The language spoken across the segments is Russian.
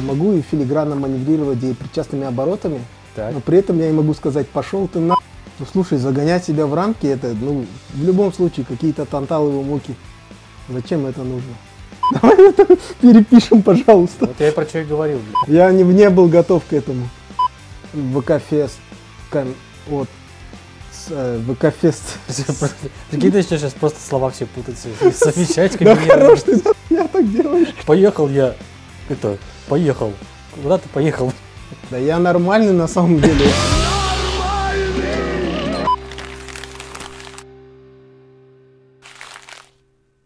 Я могу и филигранно маневрировать и причастными оборотами, Так. но при этом я не могу сказать, пошел ты на... Ну, слушай, загонять себя в рамки, это, ну, в любом случае, какие-то танталовые муки. Зачем это нужно? Давай это перепишем, пожалуйста. Вот я и про что и говорил. блин. Я не, не был готов к этому. ВК-фест. кон- Вот. С, э, ВК-фест. Прикинь, ты сейчас просто слова все путать, совмещать Да хорош ты, я так делаешь. Поехал я, это, поехал. Куда ты поехал? Да я нормальный на самом деле.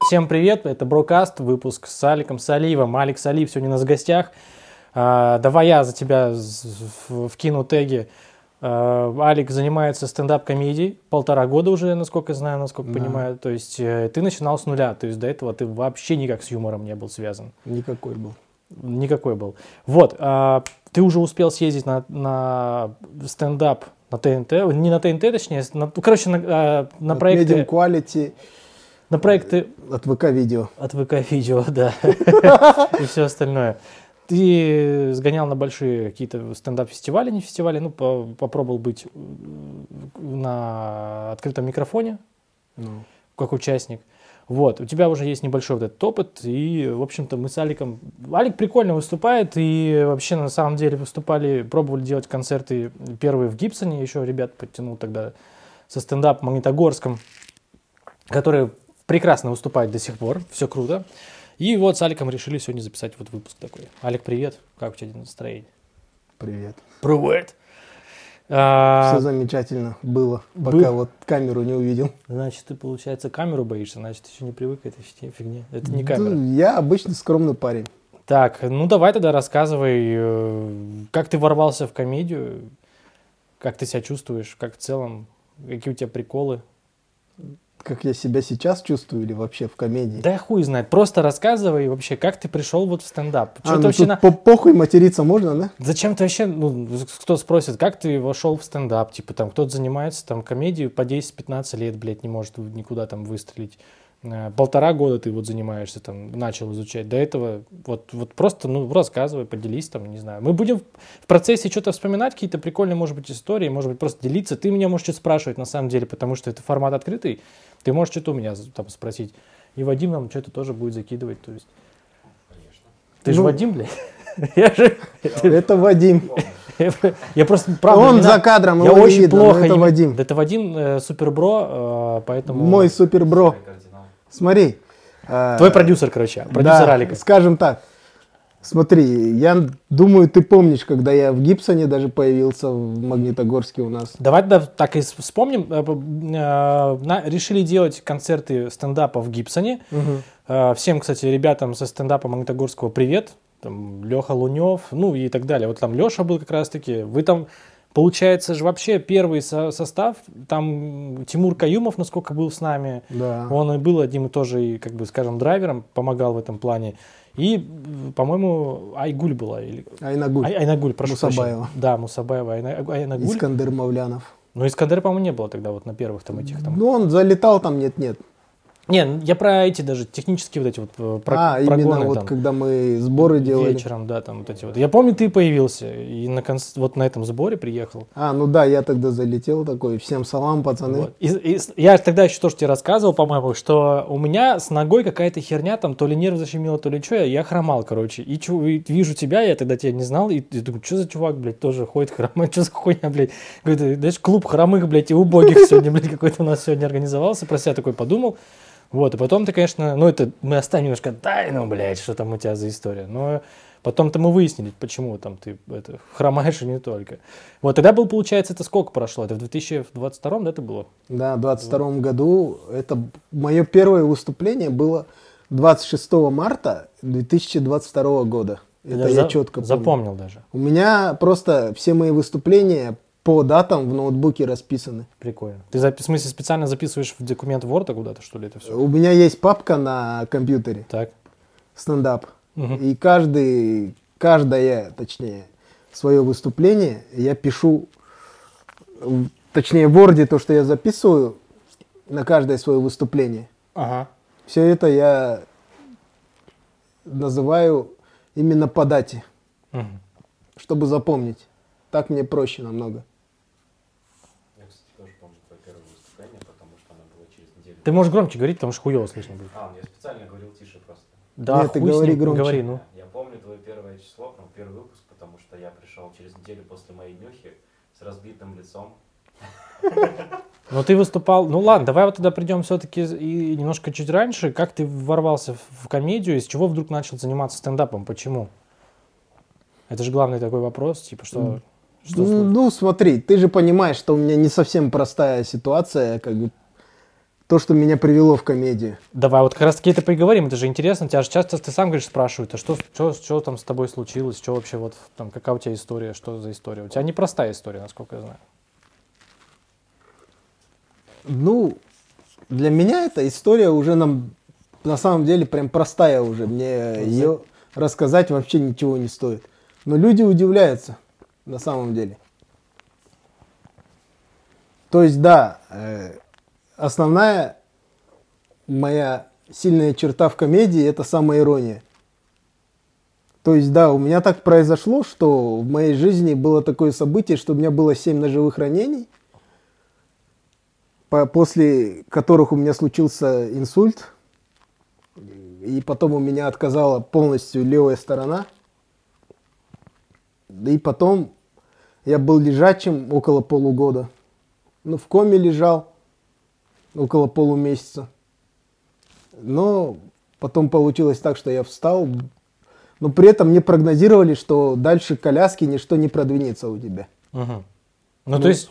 Всем привет, это Брокаст, выпуск с Аликом Салиевым. Алик Салиев сегодня у нас в гостях. А, давай я за тебя вкину теги. А, Алик занимается стендап-комедией полтора года уже, насколько я знаю, насколько Да. понимаю. То есть э, ты начинал с нуля, то есть до этого ты вообще никак с юмором не был связан. Никакой был. Никакой был. Вот, а, ты уже успел съездить на, на стендап на ТНТ, не на ТНТ, точнее, на- короче, на, а, на От проекты, Medium Quality, на проекты от ВК-видео. от ВК-видео, да, и все остальное. Ты сгонял на большие какие-то стендап-фестивали, не фестивали, ну, по- попробовал быть э, на открытом микрофоне, Ну, как участник. Вот, у тебя уже есть небольшой вот этот опыт, и, в общем-то, мы с Аликом... Алик прикольно выступает, и вообще, на самом деле, выступали, пробовали делать концерты первые в Гибсоне, еще ребят подтянул тогда со стендап Магнитогорском, которые прекрасно выступают до сих пор, все круто. И вот с Аликом решили сегодня записать вот выпуск такой. Алик, привет, как у тебя настроение? привет. Привет! А, Все замечательно было, был- пока вот камеру не увидел. значит, ты, получается, камеру боишься, значит, еще не привык к этой фигне-. Это не камера. Я обычный скромный парень. Так, ну давай тогда рассказывай, э, как ты ворвался в комедию, как ты себя чувствуешь, как в целом, какие у тебя приколы. Как я себя сейчас чувствую или вообще в комедии. Да хуй знает, просто рассказывай вообще, как ты пришел вот в стендап. А, Что ты ну вообще на- по- похуй материться можно, да? Зачем ты вообще, ну, кто спросит, как ты вошел в стендап, типа там кто-то занимается там комедией по 10-15 лет, блядь, не может никуда там выстрелить. Э, Полтора года ты вот занимаешься, там, начал изучать. До этого вот, вот просто, ну, рассказывай, поделись там, не знаю. Мы будем в процессе что-то вспоминать, какие-то прикольные, может быть, истории, может быть, просто делиться. Ты меня можешь что-то спрашивать, на самом деле, потому что это формат открытый. Ты можешь что-то у меня там спросить. И Вадим нам что-то тоже будет закидывать, то есть. Ты же Ну, Вадим, блядь? Я же... Это Вадим. Я просто правда. Он за кадром, Я очень плохо. это им- Вадим. Да Это Вадим э, супербро, э, поэтому. Мой супербро. Смотри. а, Твой продюсер, короче, продюсер да, Алика. скажем так. Смотри, я думаю, ты помнишь, когда я в Гибсоне даже появился в Магнитогорске у нас. Давай да, так и вспомним. Э, э, решили делать концерты стендапа в Гибсоне. Э, Всем, кстати, ребятам со стендапа Магнитогорского привет. Там Леха Лунев, ну и так далее. Вот там Леша был как раз-таки. Вы там, получается же вообще первый со- состав. Там Тимур Каюмов, насколько был с нами. Да. Он и был одним и тоже, и, как бы, скажем, драйвером, помогал в этом плане. И, по-моему, Айгуль была. Или... Айнагуль. Ай- Айнагуль, прошу Мусабаева. прощения. Да, Мусабаева. Айна- Айнагуль. Искандер Мавлянов. Но Искандера, по-моему, не было тогда вот на первых там этих там. Ну, он залетал там, нет-нет. Не, я про эти даже технические вот эти вот э, про, а, именно прогоны вот там. когда мы сборы делали. Вечером, да, там вот эти вот. Я помню, ты появился и на конц- вот на этом сборе приехал. А, ну да, я тогда залетел такой. Всем салам, пацаны. Вот. И, и я тогда еще тоже тебе рассказывал, по-моему, что у меня с ногой какая-то херня, там то ли нерв защемило, то ли что, я хромал, короче. И, чу- и вижу тебя, я тогда тебя не знал, и, и думаю, что за чувак, блядь, тоже ходит хромает, что за хуйня, блядь. Говорит, знаешь, клуб хромых, блядь, и убогих сегодня, блядь, какой-то у нас сегодня организовался, про себя такой подумал. Вот, и потом ты, конечно, ну это мы оставим немножко тайну, блядь, что там у тебя за история. Но потом-то мы выяснили, почему там ты это, хромаешь и не только. Вот, тогда был, получается, это сколько прошло? Это в 2022, да, это было? Да, в 22 году это мое первое выступление было 26 марта 2022 года. Это даже я за- четко помню. Запомнил даже. У меня просто все мои выступления по датам в ноутбуке расписаны. Прикольно. Ты, в смысле, специально записываешь в документ Word куда-то, что ли, это все? У меня есть папка на компьютере, Так. стендап. Мгм. И каждый, каждое, точнее, свое выступление я пишу, точнее, в Word то, что я записываю на каждое свое выступление. Ага. Все это я называю именно по дате. Мгм. чтобы запомнить. Так мне проще намного. Я, кстати, тоже помню твое первое выступление, потому что оно было через неделю. Ты можешь громче говорить, потому что хуево слышно будет. А, я специально говорил тише просто. Да, Нет, ты говори ним, громче. Говори, ну. Я помню твое первое число, ну, первый выпуск, потому что я пришел через неделю после моей днюхи с разбитым лицом. Ну ты выступал, ну ладно, давай вот тогда придем все-таки и немножко чуть раньше. Как ты ворвался в- комедию, из чего вдруг начал заниматься стендапом, почему? Это же главный такой вопрос, типа что... что Ну, ну, смотри, ты же понимаешь, что у меня не совсем простая ситуация, как бы то, что меня привело в комедию. Давай вот как раз таки это поговорим, это же интересно, тебя же часто ты сам говоришь, спрашивают, а что, что, что там с тобой случилось, что вообще вот там, какая у тебя история, что за история? У тебя непростая история, насколько я знаю. Ну, для меня эта история уже нам на самом деле прям простая уже. Мне ее рассказать вообще ничего не стоит. Но люди удивляются на самом деле. То есть, да, э, основная моя сильная черта в комедии это самоирония. То есть, да, у меня так произошло, что в моей жизни было такое событие, что у меня было 7 ножевых ранений по- после которых у меня случился инсульт, и потом у меня отказала полностью левая сторона. И потом я был лежачим около полугода. Ну, в коме лежал около полумесяца. Но потом получилось так, что я встал. Но при этом мне прогнозировали, что дальше коляски ничто не продвинется у тебя. Мгм. Ну, Ну, то есть,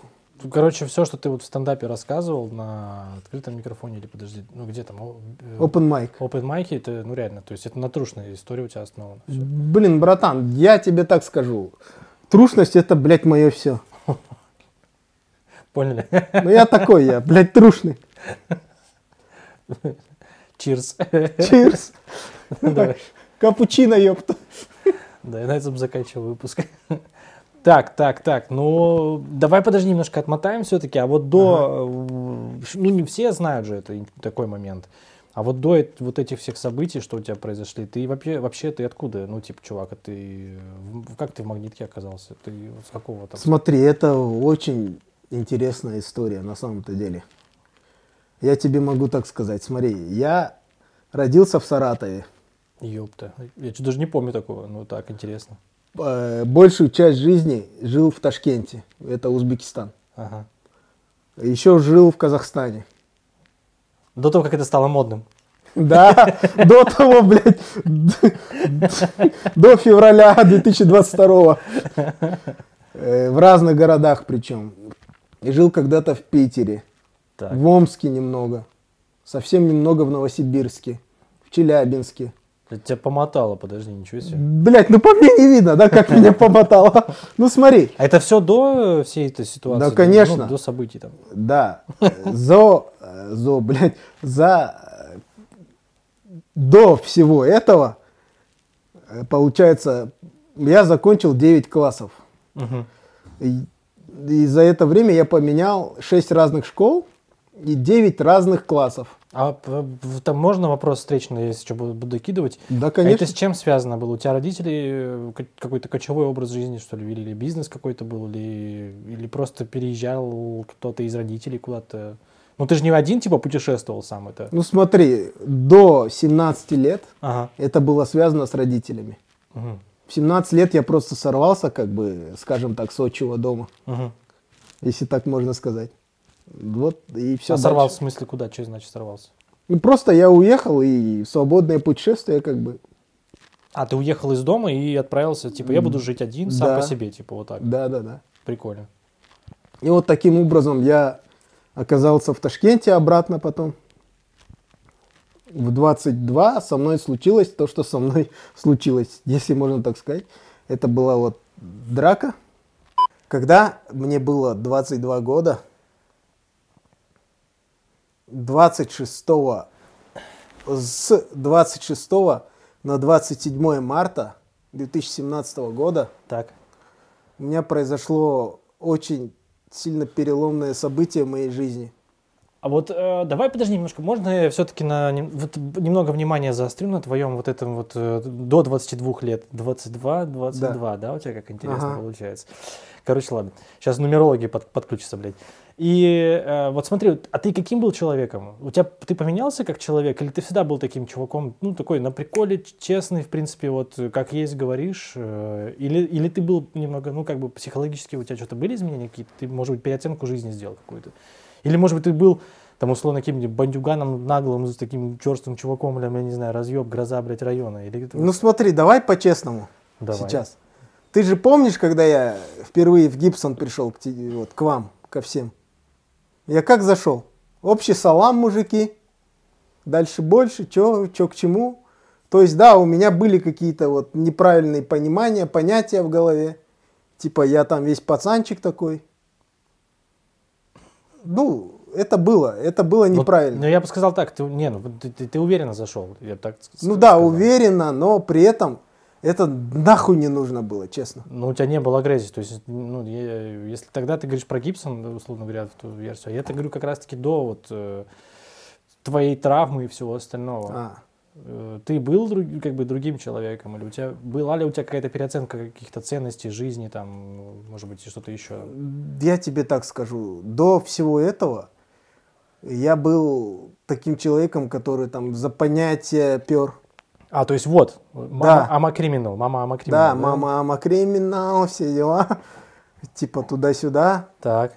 короче, все, что ты вот в стендапе рассказывал на открытом микрофоне или подожди, ну где там? э, Open mic. Open майки, это, ну реально, то есть это на трушной истории у тебя основана. Всё. Блин, братан, я тебе так скажу. Трушность это, блядь, мое все. Поняли? Ну я такой, я, блядь, трушный. Чирс. Чирс. Капучино, ёпта. Да, я на этом заканчиваю выпуск. Так, так, так, ну давай подожди, немножко отмотаем все-таки, а вот до, э, ну не все знают же это, такой момент, а вот до вот этих всех событий, что у тебя произошли, ты вообще, вообще ты откуда, ну типа, чувак, а ты, как ты в Магнитке оказался, ты с какого там? Смотри, это очень интересная история на самом-то деле. Я тебе могу так сказать. Смотри, я родился в Саратове. Ёпта, я чё, даже не помню такого, ну так, интересно. Э, Большую часть жизни жил в Ташкенте. Это Узбекистан. Ага. Еще жил в Казахстане. До того, как это стало модным. Да, до того, блядь, до февраля 2022 Э, В разных городах причем. И жил когда-то в Питере, Так. в Омске немного, совсем немного в Новосибирске, в Челябинске. Это тебя помотало, подожди, ничего себе. Блять, ну по мне не видно, да, как меня помотало. Ну смотри, А это все до всей этой ситуации? Да, до- конечно. ну, до событий там. да, зо, э, зо, блядь, за, э, до всего этого, э, получается, я закончил 9 классов. Мгм. И, и за это время я поменял 6 разных школ 9 разных классов. А в- там можно вопрос встречный, если что, буду, буду кидывать? Да, А конечно. это с чем связано было? У тебя родители э, ка- какой-то кочевой образ жизни, что ли, вели? Или бизнес какой-то был? Или, или просто переезжал кто-то из родителей куда-то? Ну, ты же не один, типа, путешествовал сам это. Ну смотри, до 17 лет Ага. это было связано с родителями. Мгм. В 17 лет я просто сорвался, как бы, скажем так, с отчего дома, Мгм. если так можно сказать. Вот и все. а сорвался в смысле куда? Что значит сорвался? Ну, просто я уехал и свободное путешествие, как бы. А, ты уехал из дома и отправился, типа, я буду жить один, сам Да. по себе, типа, вот так. Да, да, да. Прикольно. И вот таким образом я оказался в Ташкенте обратно потом. В 22 со мной случилось то, что со мной случилось, если можно так сказать. Это была вот драка. Когда мне было 22 года, 26 с 26 на 27 марта 2017 года Так. у меня произошло очень сильно переломное событие в моей жизни. А вот э, давай подожди немножко, можно я все-таки на вот немного внимания заострю на твоем вот этом вот э, до 22 лет, 22, 22, да, у тебя как интересно Ага. получается. Короче, ладно, сейчас нумерология под- подключится, блядь. И э, вот смотри, вот, а ты каким был человеком? У тебя ты поменялся как человек, или ты всегда был таким чуваком, ну такой на приколе, честный, в принципе, вот э, как есть говоришь, э, или или ты был немного, ну как бы психологически у тебя что-то были изменения какие-то, ты может быть переоценку жизни сделал какую-то, или может быть ты был там условно каким-нибудь бандюганом наглым, с таким черстым чуваком, или, я не знаю, разъеб, гроза, блядь, района, или Ну смотри, давай по-честному Давай. сейчас. Ты же помнишь, когда я впервые в Гибсон пришел к, те- вот, к вам, ко всем? Я как зашел? Общий салам, мужики. Дальше больше, чё, чё к чему. То есть, да, у меня были какие-то вот неправильные понимания, понятия в голове. Типа, я там весь пацанчик такой. Ну, это было, это было Вот, неправильно. Ну, я бы сказал так, ты, не, ну, ты, ты- ты уверенно зашел, я так Ну да, сказал. уверенно, но при этом это нахуй не нужно было, честно. Ну, у тебя не было агрессии, то есть, ну, я- если тогда ты говоришь про Гибсон, условно говоря, в ту версию, а я это говорю как раз-таки до вот э, твоей травмы и всего остального. А. Э, Ты был друг- как бы другим человеком, или у тебя была ли у тебя какая-то переоценка каких-то ценностей жизни, там, может быть, что-то еще? Я тебе так скажу, до всего этого я был таким человеком, который там за понятия пер. А, то есть вот, мама Да. Ама Криминал, мама Ама Криминал. Да, мама, ама, криминал, все дела. Типа туда-сюда. Так,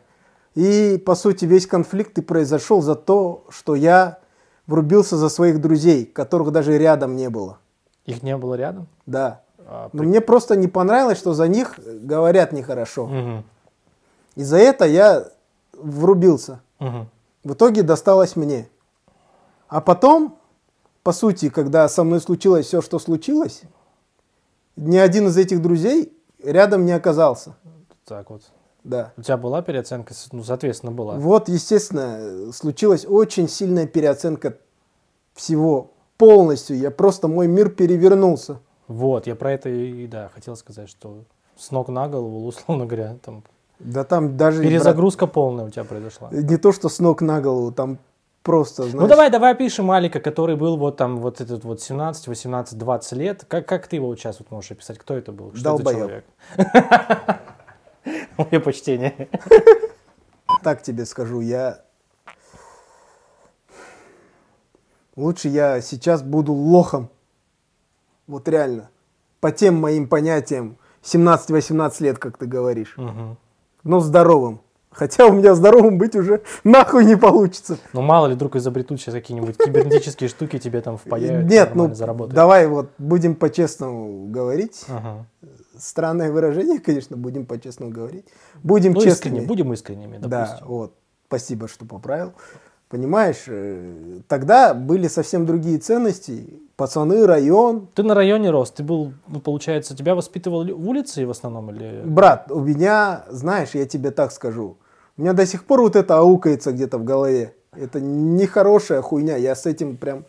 И, по сути, весь конфликт и произошел за то, что я врубился за своих друзей, которых даже рядом не было. их не было рядом? Да. А, Но мне просто не понравилось, что за них говорят нехорошо. Мгм, И за это я врубился. мгм. В итоге досталось мне. А потом, по сути, когда со мной случилось все, что случилось, ни один из этих друзей рядом не оказался. Так вот. Да. У тебя была переоценка? Ну, соответственно, была. Вот, естественно, случилась очень сильная переоценка всего полностью. Я просто, мой мир перевернулся. Вот, я про это и, да, хотел сказать, что с ног на голову, условно говоря, там Да там даже... перезагрузка полная у тебя произошла. брат, не то, что с ног на голову, там просто, знаешь... Ну давай, давай опишем Алика, который был вот там вот этот вот 17, 18, 20 лет. Как, как ты его сейчас вот можешь описать? Кто это был? Что Долбоёб. это человек? Мое почтение. Так тебе скажу, я... Лучше я сейчас буду лохом. Вот реально. По тем моим понятиям. 17-18 лет, как ты говоришь. Но здоровым. Хотя у меня здоровым быть уже нахуй не получится. Ну мало ли вдруг изобретут сейчас какие-нибудь кибернетические штуки тебе там впаяют. Нет, ну заработаешь. давай вот будем по-честному говорить. Ага. Странное выражение, конечно, будем по-честному говорить. Будем Ну, честными. искренне, будем искренними, Да, допустим. вот. Спасибо, что поправил. Понимаешь, э, тогда были совсем другие ценности. Пацаны, район. Ты на районе рос, ты был, ну, получается, тебя воспитывал в улице в основном или... Брат, у меня, знаешь, я тебе так скажу. У меня до сих пор вот это аукается где-то в голове. Это нехорошая хуйня. Я с этим прям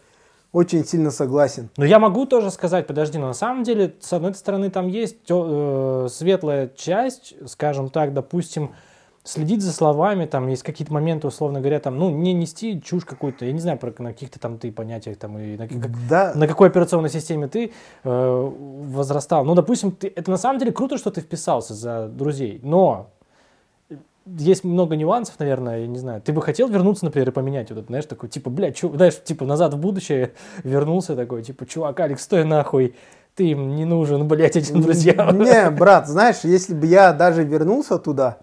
очень сильно согласен. Но я могу тоже сказать, подожди, но на самом деле, с одной стороны, там есть э, светлая часть, скажем так, допустим, следить за словами, там есть какие-то моменты, условно говоря, там, ну, не нести чушь какую-то, я не знаю, про, на каких-то там ты понятиях, там, и на, как- Да, на какой операционной системе ты э, возрастал. Ну, допустим, ты, это на самом деле круто, что ты вписался за друзей, но есть много нюансов, наверное, я не знаю. Ты бы хотел вернуться, например, и поменять вот это, знаешь, такой, типа, блядь, чё, знаешь, типа, назад в будущее вернулся такой, типа, чувак, Алекс, стой нахуй, ты им не нужен, блядь, этим друзьям. Не, брат, знаешь, если бы я даже вернулся туда,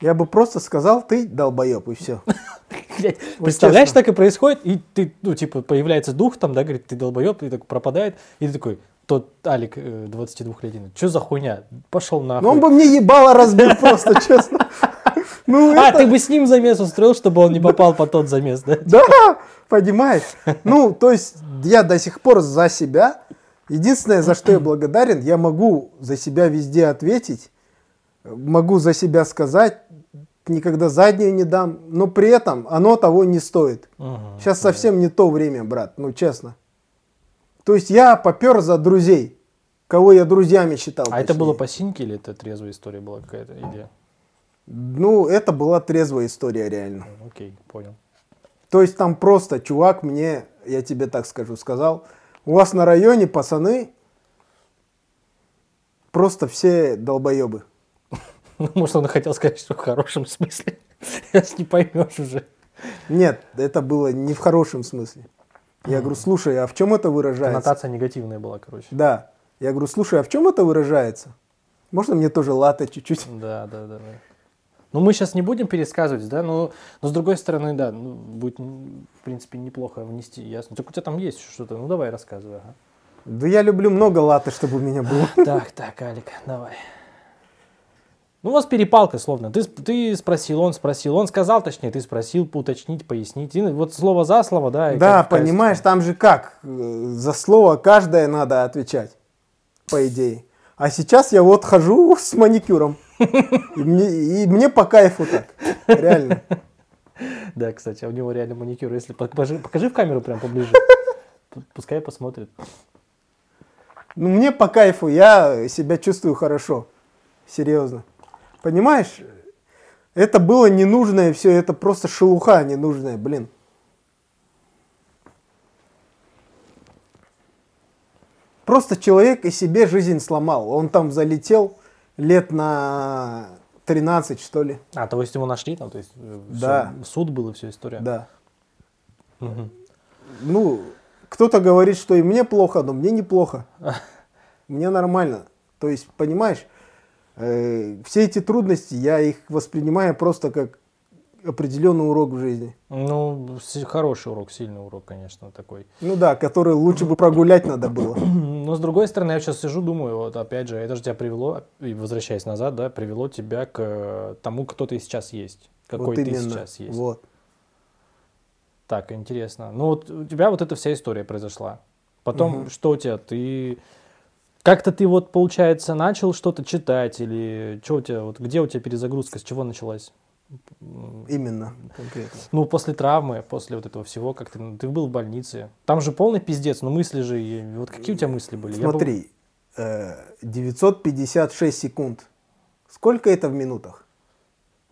я бы просто сказал, ты долбоеб, и все. Блядь, Вот представляешь, честно. так и происходит, и ты, ну, типа, появляется дух там, да, говорит, ты долбоеб, и так пропадает, и ты такой, тот Алик, 22-летний, что за хуйня, пошел нахуй. Ну, он бы мне ебало разбил просто, честно. Ну, А, это- ты бы с ним замес устроил, чтобы он не попал под тот замес, да? Да, понимаешь? Ну, то есть я до сих пор за себя. Единственное, за что я благодарен, я могу за себя везде ответить, могу за себя сказать, никогда заднюю не дам, но при этом оно того не стоит. Мгм. Сейчас совсем не то время, брат, ну честно. То есть я попер за друзей, кого я друзьями считал. А это точнее. было по синьке или это трезвая история была какая-то? Или... Ну, это была трезвая история реально. Окей, понял. То есть там просто чувак мне, я тебе так скажу, сказал, у вас на районе пацаны просто все долбоебы. Ну, может, он хотел сказать, что в хорошем смысле. Сейчас не поймешь уже. Нет, это было не в хорошем смысле. Я говорю, слушай, а в чем это выражается? Коннотация негативная была, короче. Да. Я говорю, слушай, а в чем это выражается? Можно мне тоже латте чуть-чуть? Да, да, да. Ну, мы сейчас не будем пересказывать, да, но, но с другой стороны, да, ну, будет, в принципе, неплохо внести, ясно. Так у тебя там есть что-то, ну, давай рассказывай. ага. Да я люблю много латте, чтобы у меня было. Так, так, Алик, давай. Ну, у вас перепалка, словно. Ты, ты спросил, он спросил, он сказал, точнее, ты спросил, уточнить, пояснить. И вот слово за слово, да. Да, понимаешь, там же как? За слово каждое надо отвечать, по идее. А сейчас я вот хожу с маникюром. И мне, и мне по кайфу так. Реально. Да, кстати, а у него реально маникюр. Если покажи, покажи в камеру прям поближе. Пускай посмотрит. Ну, мне по кайфу, я себя чувствую хорошо. Серьезно. Понимаешь? Это было ненужное все, это просто шелуха ненужная, блин. Просто человек и себе жизнь сломал. Он там залетел лет на 13, что ли. А, то есть его нашли там, то есть э, Да. суд был и все история. Да. Мгм. Ну, кто-то говорит, что и мне плохо, но мне неплохо. Мне нормально. То есть, понимаешь, э, все эти трудности, я их воспринимаю просто как определенный урок в жизни. Ну, хороший урок, сильный урок, конечно, такой. Ну да, который лучше бы прогулять надо было. Но с другой стороны, я сейчас сижу, думаю, вот опять же, это же тебя привело, и возвращаясь назад, да, привело тебя к э, тому, кто ты сейчас есть. Какой вот ты сейчас есть. Вот. Так, интересно. Ну вот у тебя вот эта вся история произошла. Потом Мгм. что у тебя? Ты как-то ты вот, получается, начал что-то читать или что у тебя, вот где у тебя перезагрузка, с чего началась? Именно, конкретно. Ну, после травмы, после вот этого всего, как ты, ну, ты был в больнице. Там же полный пиздец, но мысли же, и- вот какие у тебя мысли были? Я был- Смотри, э, 956 секунд. Сколько это в минутах?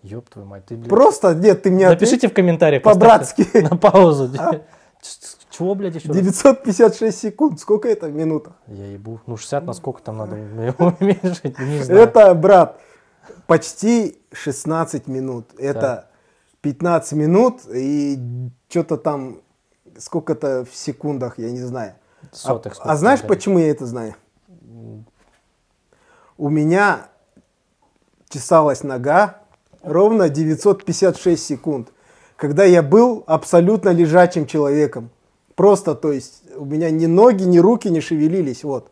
Ёб твою мать, ты, блядь. Просто, нет, ты мне Напишите в комментариях. по-братски. На паузу. А? Чего, блядь, еще раз? 956 секунд. Сколько это в минутах? Я ебу. Ну, 60 на сколько там надо уменьшить? Не знаю. Это, брат, почти 16 минут. Это 15 минут и что-то там, сколько-то в секундах, я не знаю. А, Сотых сколько а знаешь, почему я это знаю? У меня чесалась нога ровно 956 секунд, когда я был абсолютно лежачим человеком. Просто, то есть, у меня ни ноги, ни руки не шевелились, вот,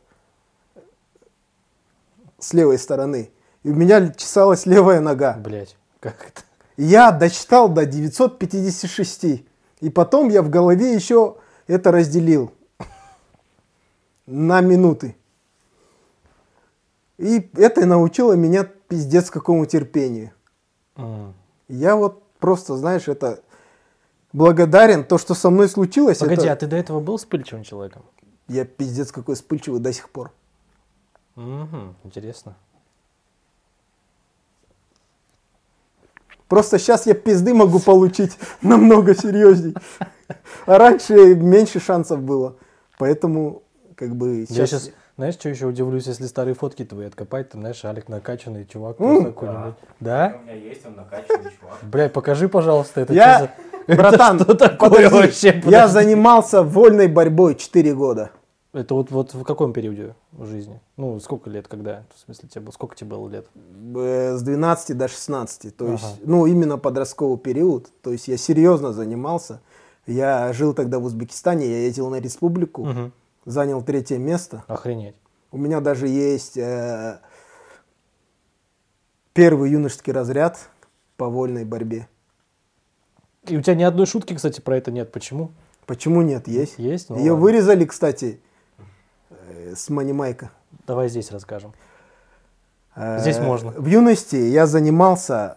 с левой стороны. И у меня чесалась левая нога. Блять, как это? Я дочитал до 956. И потом я в голове еще это разделил на минуты. И это научило меня пиздец какому терпению. М. Я вот просто, знаешь, это благодарен. То, что со мной случилось, Погоди, это а ты до этого был вспыльчивым человеком? я пиздец какой вспыльчивый до сих пор. Мгм, Интересно. Просто сейчас я пизды могу получить намного серьезней. А раньше меньше шансов было. Поэтому, как бы, Я сейчас... знаешь, что еще удивлюсь, если старые фотки твои откопать, там, знаешь, Алик накачанный чувак просто какой-нибудь. Да? У меня есть, он накачанный чувак. Блядь, покажи, пожалуйста, это Я, что за- братан, это что такое подожди, вообще? я Подожди. занимался занимался вольной борьбой 4 года. Это вот, вот в каком периоде в жизни? Ну, сколько лет, когда? В смысле, тебе было, сколько тебе было лет? Э, С 12 до 16. То есть, ну, именно подростковый период. То есть, я серьезно занимался. Я жил тогда в Узбекистане, я ездил на республику, Мгм. Занял третье место. Охренеть. У меня даже есть э, первый юношеский разряд по вольной борьбе. И у тебя ни одной шутки, кстати, про это нет. Почему? Почему нет? Есть. Есть? Ну Ее ладно. вырезали, кстати, э, с Манимайка. Давай здесь расскажем. Э, Здесь можно. В юности я занимался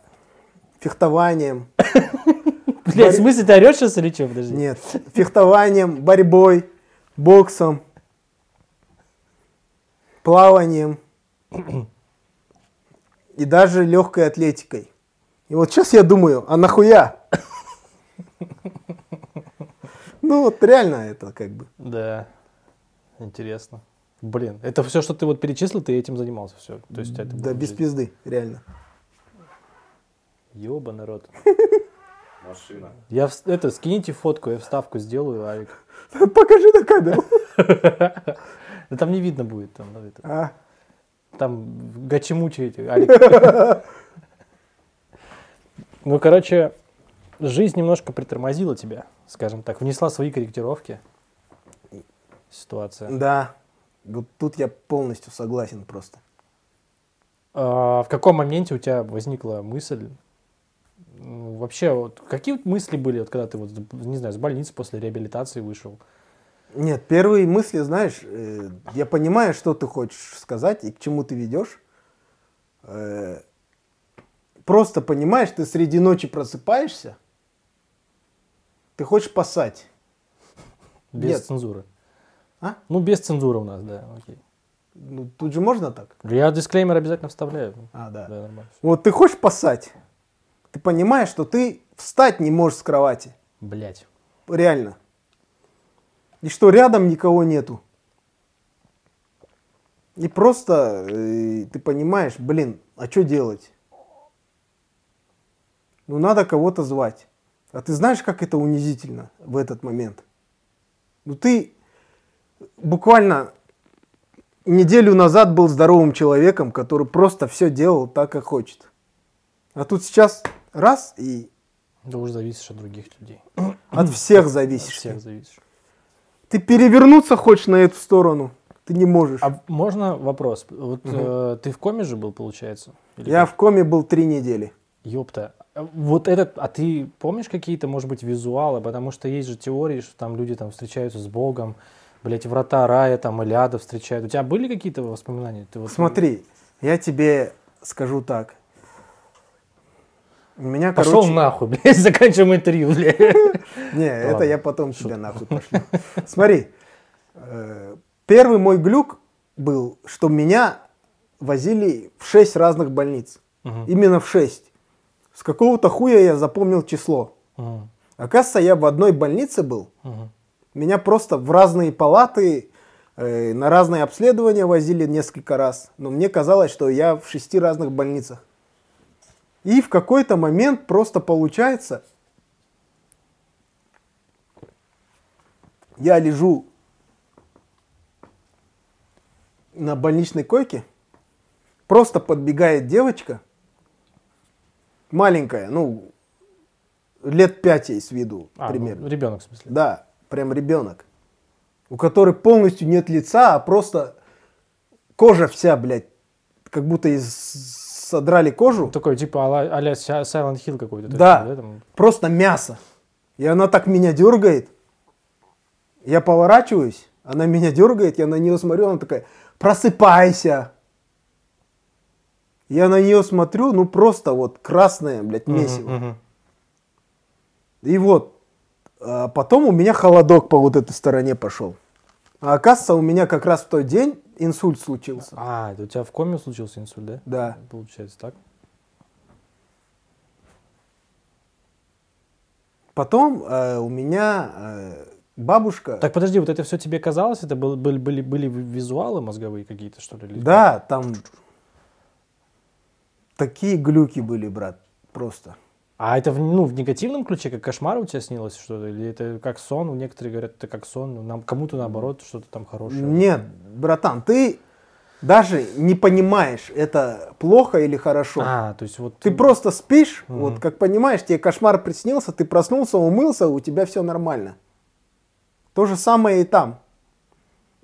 фехтованием. Блядь, в смысле, ты орешь сейчас или что? Подожди. Нет, фехтованием, борьбой, боксом, плаванием и даже легкой атлетикой. И вот сейчас я думаю, а нахуя? Ну вот реально это как бы. Да. Интересно. Блин, это все, что ты вот перечислил, ты этим занимался, все. То есть это Да без жизнь. пизды, реально. Ёба, народ. Машина. Я вс- это, скините фотку, я вставку сделаю, Авик. Покажи на камеру. Да там не видно будет, там, это, А, там гачемучи эти, Алик. Ну, короче, жизнь немножко притормозила тебя, скажем так, внесла свои корректировки. Ситуация. Да. Вот тут я полностью согласен просто. А в каком моменте у тебя возникла мысль? Вообще, вот какие вот мысли были, вот, когда ты вот, не знаю, с больницы после реабилитации вышел? Нет, первые мысли, знаешь, э, я понимаю, что ты хочешь сказать и к чему ты ведешь. Э, просто понимаешь, ты среди ночи просыпаешься, ты хочешь поссать. Без Нет. цензуры. А? Ну, без цензуры у нас, да, окей. Ну, тут же можно так? Я дисклеймер обязательно вставляю. А, да. Да, нормально. Вот ты хочешь поссать, ты понимаешь, что ты встать не можешь с кровати. Блять. Реально. И что рядом никого нету. И просто э, ты понимаешь, блин, а что делать? Ну надо кого-то звать. А ты знаешь, как это унизительно в этот момент? Ну ты буквально неделю назад был здоровым человеком, который просто все делал так, как хочет. А тут сейчас раз и Ты уже зависишь от других людей. от всех От зависишь. всех зависишь. Ты перевернуться хочешь на эту сторону, ты не можешь. А можно вопрос? Вот э, ты в коме же был, получается? Или Я как? в коме был три недели. Ёпта. Вот этот, а ты помнишь какие-то, может быть, визуалы? Потому что есть же теории, что там люди там встречаются с Богом, блять, врата рая, там, или ада встречают. У тебя были какие-то воспоминания? Ты вот- Смотри, я тебе скажу так. У меня, Пошел короче... нахуй, блядь, заканчиваем интервью, блядь. Не, это я потом тебя нахуй пошлю. Смотри, э, первый мой глюк был, что меня возили в шесть разных больниц. Именно в шесть. С какого-то хуя я запомнил число. Оказывается, я в одной больнице был. Меня просто в разные палаты, э, на разные обследования возили несколько раз. Но мне казалось, что я в шести разных больницах. И в какой-то момент просто получается, я лежу на больничной койке, просто подбегает девочка, маленькая, ну, лет пять ей с виду А, примерно. ну, ребенок, в смысле. Да, прям ребенок. У которой полностью нет лица, а просто кожа вся, блядь, как будто из содрали кожу. Такой, типа, а-ля Ся- Silent Hill какой-то. то Да. есть, там? Просто мясо. И она так меня дергает. Я поворачиваюсь, она меня дергает, я на нее смотрю, она такая, просыпайся. Я на нее смотрю, ну просто вот красное, блядь, месиво. мгм. И вот, а потом у меня холодок по вот этой стороне пошел. А оказывается, у меня как раз в тот день инсульт случился. А, это у тебя в коме случился инсульт, да? Да. Получается так. Потом э, у меня э, бабушка... Так подожди, вот это все тебе казалось? Это был- были, были, были визуалы мозговые какие-то, что ли? или- Да, там такие глюки были, брат, просто. А это в, ну, в негативном ключе, как кошмар у тебя снилось что-то? Или это как сон? Некоторые говорят, это как сон. ну, Нам, кому-то наоборот что-то там хорошее. Нет, братан, ты даже не понимаешь, это плохо или хорошо. А, то есть вот... Ты просто спишь, Мгм. вот как понимаешь, тебе кошмар приснился, ты проснулся, умылся, у тебя все нормально. То же самое и там.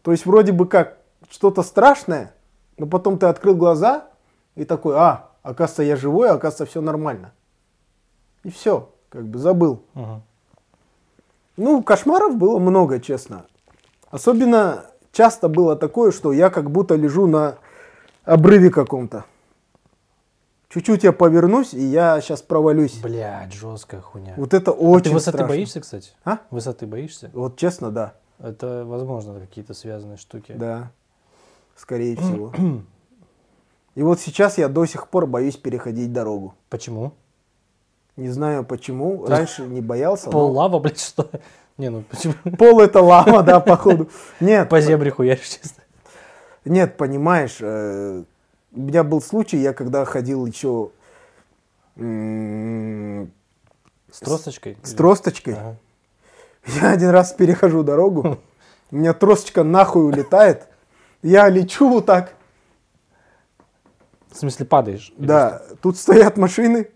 То есть вроде бы как что-то страшное, но потом ты открыл глаза и такой, а, оказывается, я живой, оказывается, все нормально. И все, как бы забыл. Мгм. Ну, кошмаров было много, честно. Особенно часто было такое, что я как будто лежу на обрыве каком-то. Чуть-чуть я повернусь, и я сейчас провалюсь. Блядь, жесткая хуйня. Вот это А очень ты высоты страшно. боишься, кстати? А? Высоты боишься? Вот честно, да. Это, возможно, какие-то связанные штуки. Да. Скорее всего. И вот сейчас я до сих пор боюсь переходить дорогу. Почему? Не знаю почему. Раньше не боялся. Пол но- лава, блядь, что? Не, ну почему? Пол это лава, да, походу. Нет, По зебре хуяришь, честно. нет, понимаешь, э, у меня был случай, я когда ходил еще С тросточкой? с тросточкой, Ага. я один раз перехожу дорогу, у меня тросточка нахуй улетает, я лечу вот так, В смысле, падаешь? Да, тут стоят машины,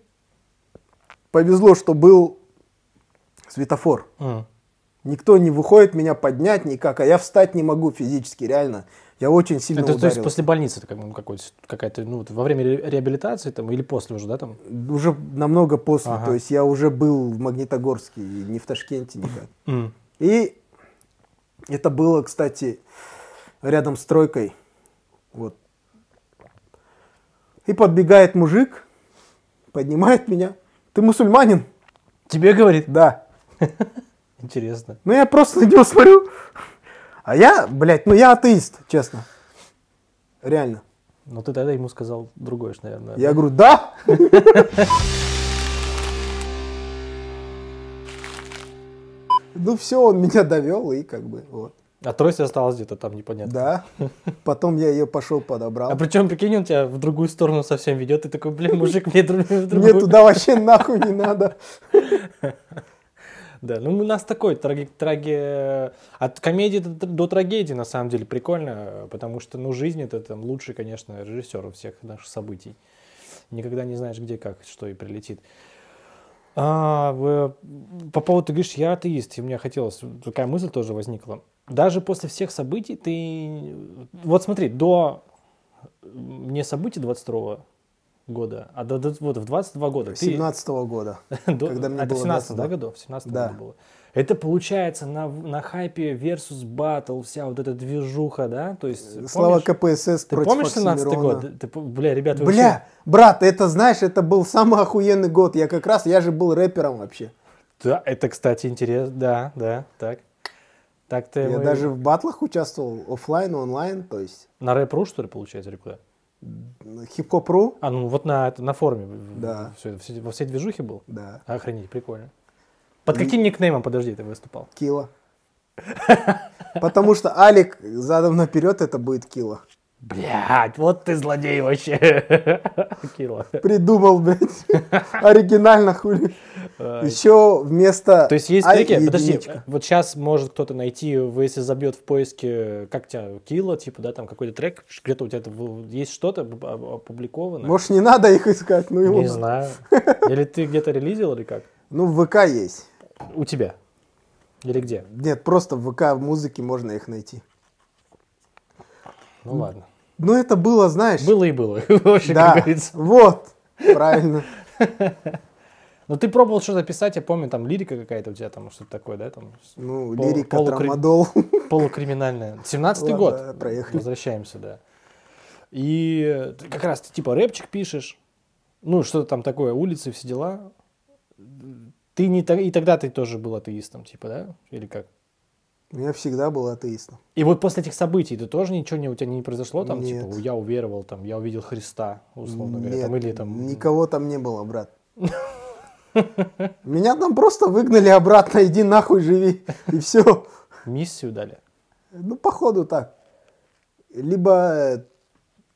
повезло, что был светофор. М. Никто не выходит меня поднять никак, а я встать не могу физически, реально. Я очень сильно Это, то есть после больницы это как, ну, какая-то, ну, во время ре- реабилитации там или после уже, да, там? Уже намного после, Ага. то есть я уже был в Магнитогорске, не в Ташкенте никак. М. И это было, кстати, рядом с тройкой. Вот. И подбегает мужик, поднимает меня. Ты мусульманин? Тебе говорит? Да. Интересно. Ну я просто на него смотрю. А я, блядь, ну я атеист, честно. Реально. Но ты тогда ему сказал другое, наверное. Я говорю, да. Ну все, он меня довел и как бы вот. А трость осталась где-то там, непонятно. Да. Потом я ее пошел подобрал. А причем, прикинь, он тебя в другую сторону совсем ведет, и такой, блин, мужик, мне друг- в Мне другую. туда вообще нахуй не надо. Да, ну у нас такой траги... траги- От комедии до, до трагедии, на самом деле, прикольно, потому что, ну, жизнь это там лучший, конечно, режиссер всех наших событий. Никогда не знаешь, где, как, что и прилетит. А, по поводу, ты говоришь, я атеист, и у меня хотелось, такая мысль тоже возникла. Даже после всех событий ты... Вот смотри, до не событий 22 года, а до, до- вот в 22 года. ты- 17 года. до- Когда мне а было в 17 да, 22? году? В 17 Да. году было. Это получается на, на хайпе Versus Battle, вся вот эта движуха, да? То есть, Слава помнишь, КПСС ты помнишь 17 Оксимирона. год? Ты, бля, ребят, вы Бля, брат, это знаешь, это был самый охуенный год. Я как раз, я же был рэпером вообще. вообще- Да, это, кстати, интересно. Да, да, так. Так-то Я мы- даже в батлах участвовал оффлайн, онлайн, то есть На rap.ru, что ли, получается, или куда? hip-hop.ru, А, ну вот на, это, на форуме. Да. всё- все- во всей движухе был? да, Охренеть, прикольно. Под каким никнеймом, подожди, ты выступал? Кила. Потому что Алик задом наперед это будет Кила. Блять, вот ты злодей вообще. Кило. Придумал, блядь, оригинально хули. Ай. Еще вместо То есть есть треки, подожди, вот сейчас может кто-то найти, если забьет в поиске, как тебя, Кило, типа, да, там какой-то трек, где-то у тебя есть что-то оп- оп- опубликовано? Может, не надо их искать, ну его Не знаю. Или ты где-то релизил, или как? Ну, в ВК есть. У тебя? Или где? Нет, просто в ВК в музыке можно их найти. Ну ладно. Ну, это было, знаешь... Было и было, вообще, да, как говорится. вот, правильно. Ну ты пробовал что-то писать, я помню, там лирика какая-то у тебя, там что-то такое, да, там Ну, Пол- лирика, полукри- трамадол. полукриминальная. 17-й Ладно, год. проехали. Возвращаемся, да. И ты как раз ты типа рэпчик пишешь, ну что-то там такое, улицы, все дела. Ты не та- и тогда ты тоже был атеистом, типа, да? Или как? Я всегда был атеистом. И вот после этих событий ты тоже ничего не, у тебя не произошло, там, Нет. типа, я уверовал, там, я увидел Христа, условно говоря, Нет, там, или там... никого там не было, брат. Меня там просто выгнали обратно, иди нахуй живи, и все. Миссию дали. Ну, походу так. Либо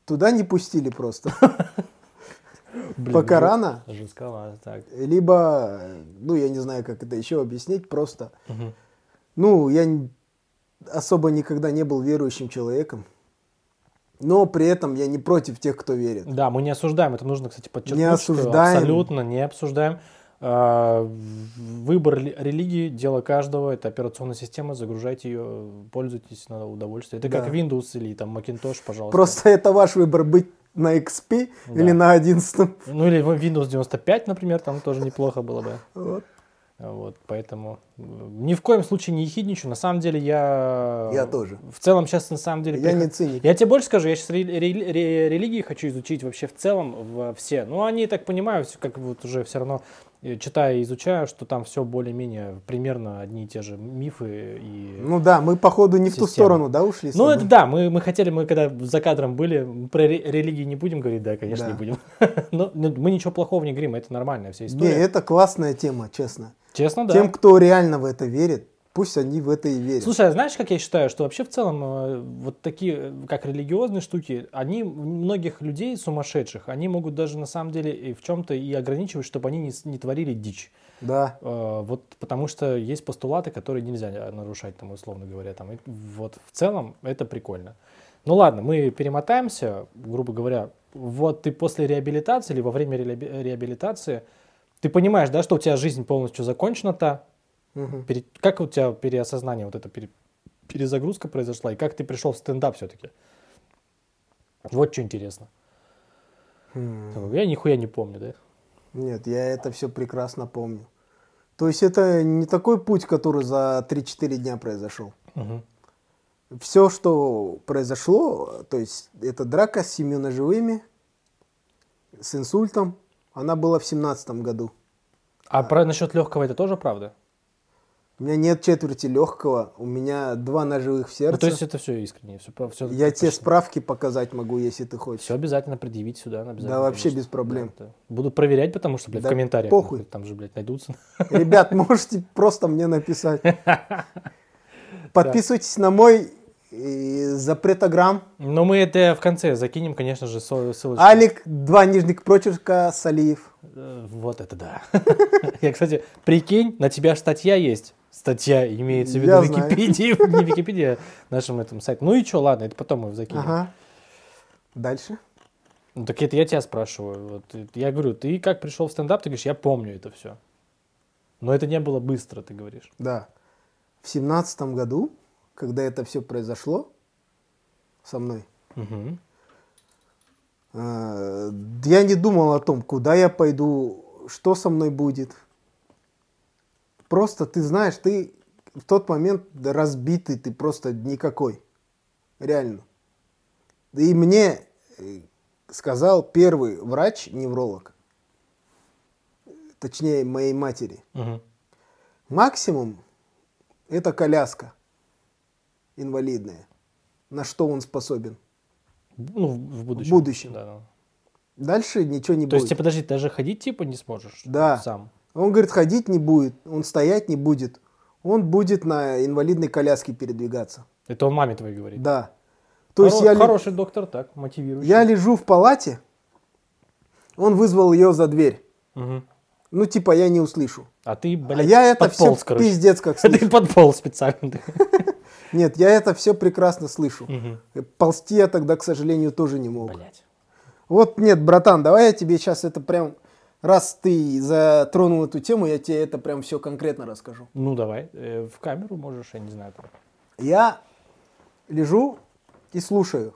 туда не пустили просто, Блин, пока жё- рано, Жестковато, так. либо, ну, я не знаю, как это еще объяснить, просто, Мгм. Ну, я особо никогда не был верующим человеком, но при этом я не против тех, кто верит. Да, мы не осуждаем, это нужно, кстати, подчеркнуть, Не осуждаем. абсолютно не обсуждаем. А, Выбор ли- религии, дело каждого, это операционная система, загружайте ее, пользуйтесь на удовольствие. Это как Да. Windows или там Macintosh, пожалуйста. Просто это ваш выбор быть на XP Да. или на 11. Ну или Windows 95, например, там тоже неплохо было бы. Вот. Вот, поэтому э, ни в коем случае не ехидничаю. На самом деле я... Я тоже. В целом сейчас на самом деле... Я приход- не циник. Я тебе больше скажу, я сейчас религии хочу изучить вообще в целом в все. Ну, они, так понимаю, как вот уже все равно читая и изучая, что там все более-менее примерно одни и те же мифы и... Ну да, мы походу не в ту сторону, да, ушли? Ну, это да, мы, мы хотели, мы когда за кадром были, про ре- религии не будем говорить, да, конечно, Да. не будем. Но мы ничего плохого не говорим, это нормальная вся Не, история. это классная тема, честно. Честно, да. Тем, кто реально в это верит, пусть они в это и верят. Слушай, а знаешь, как я считаю, что вообще в целом э, вот такие, э, как религиозные штуки, они многих людей сумасшедших, они могут даже на самом деле и в чем-то и ограничивать, чтобы они не, не творили дичь. Да. Э, Вот потому что есть постулаты, которые нельзя э, нарушать, там, условно говоря. Там, и вот в целом это прикольно. Ну ладно, мы перемотаемся, грубо говоря. Вот ты после реабилитации или во время реаби- реабилитации, ты понимаешь, да, что у тебя жизнь полностью закончена-то, Пере- Как у тебя переосознание, вот эта пере- перезагрузка произошла, и как ты пришел в стендап все-таки? Вот что интересно. Хм. Я нихуя не помню, да? Нет, я это все прекрасно помню. То есть это не такой путь, который за 3-4 дня произошел. Мгм. Все, что произошло, то есть это драка с семью ножевыми, с инсультом, она была в семнадцатом году. А про насчет легкого это тоже правда? У меня нет четверти легкого, у меня два ножевых в Ну, сердце. то есть это все искренне, все, все Я тебе справки показать могу, если ты хочешь. Все обязательно предъявить сюда. обязательно, Да, вообще конечно. без проблем. Да, да. Буду проверять, потому что, блядь, Да в комментариях. похуй. Там же, блядь, найдутся. Ребят, можете просто мне написать. Подписывайтесь на мой э, запретограмм. Но мы это в конце закинем, конечно же, ссылочку. Алик, два нижних прочерка, Салиев. Э, Вот это да. Я, кстати, прикинь, на тебя статья есть. Статья имеется в виду Я. Википедии, не Википедия, а нашем этом сайте. Ну и что, ладно, это потом мы закинем. Ага. Дальше. Ну, так это я тебя спрашиваю. Вот, я говорю, ты как пришел в стендап, ты говоришь, я помню это все. Но это не было быстро, ты говоришь. Да. В семнадцатом году, когда это все произошло со мной, Мгм. э, я не думал о том, куда я пойду, что со мной будет. Просто ты знаешь, ты в тот момент разбитый, ты просто никакой. Реально. И мне э, сказал первый врач-невролог, точнее моей матери, Мгм. максимум это коляска инвалидная. На что он способен? Ну, в будущем. В будущем. Да, да. Дальше ничего не То есть, будет. тебе, подожди, ты даже ходить типа не сможешь? Да. Сам. Он говорит, ходить не будет, он стоять не будет. Он будет на инвалидной коляске передвигаться. Это он маме твоей говорит. Да. То есть Хоро- я, ли- Хороший доктор, так, мотивирующий. я лежу в палате, он вызвал ее за дверь. Мгм. Ну, типа, я не услышу. А ты, А блядь, я это все подполз, короче. пиздец как Ты слышу. подполз специально. Нет, я это все прекрасно слышу. Мгм. Ползти я тогда, к сожалению, тоже не мог. Блядь. Вот нет, братан, давай я тебе сейчас это прям, раз ты затронул эту тему, я тебе это прям все конкретно расскажу. Ну, давай. э, В камеру можешь, я не знаю. там. Я лежу и слушаю.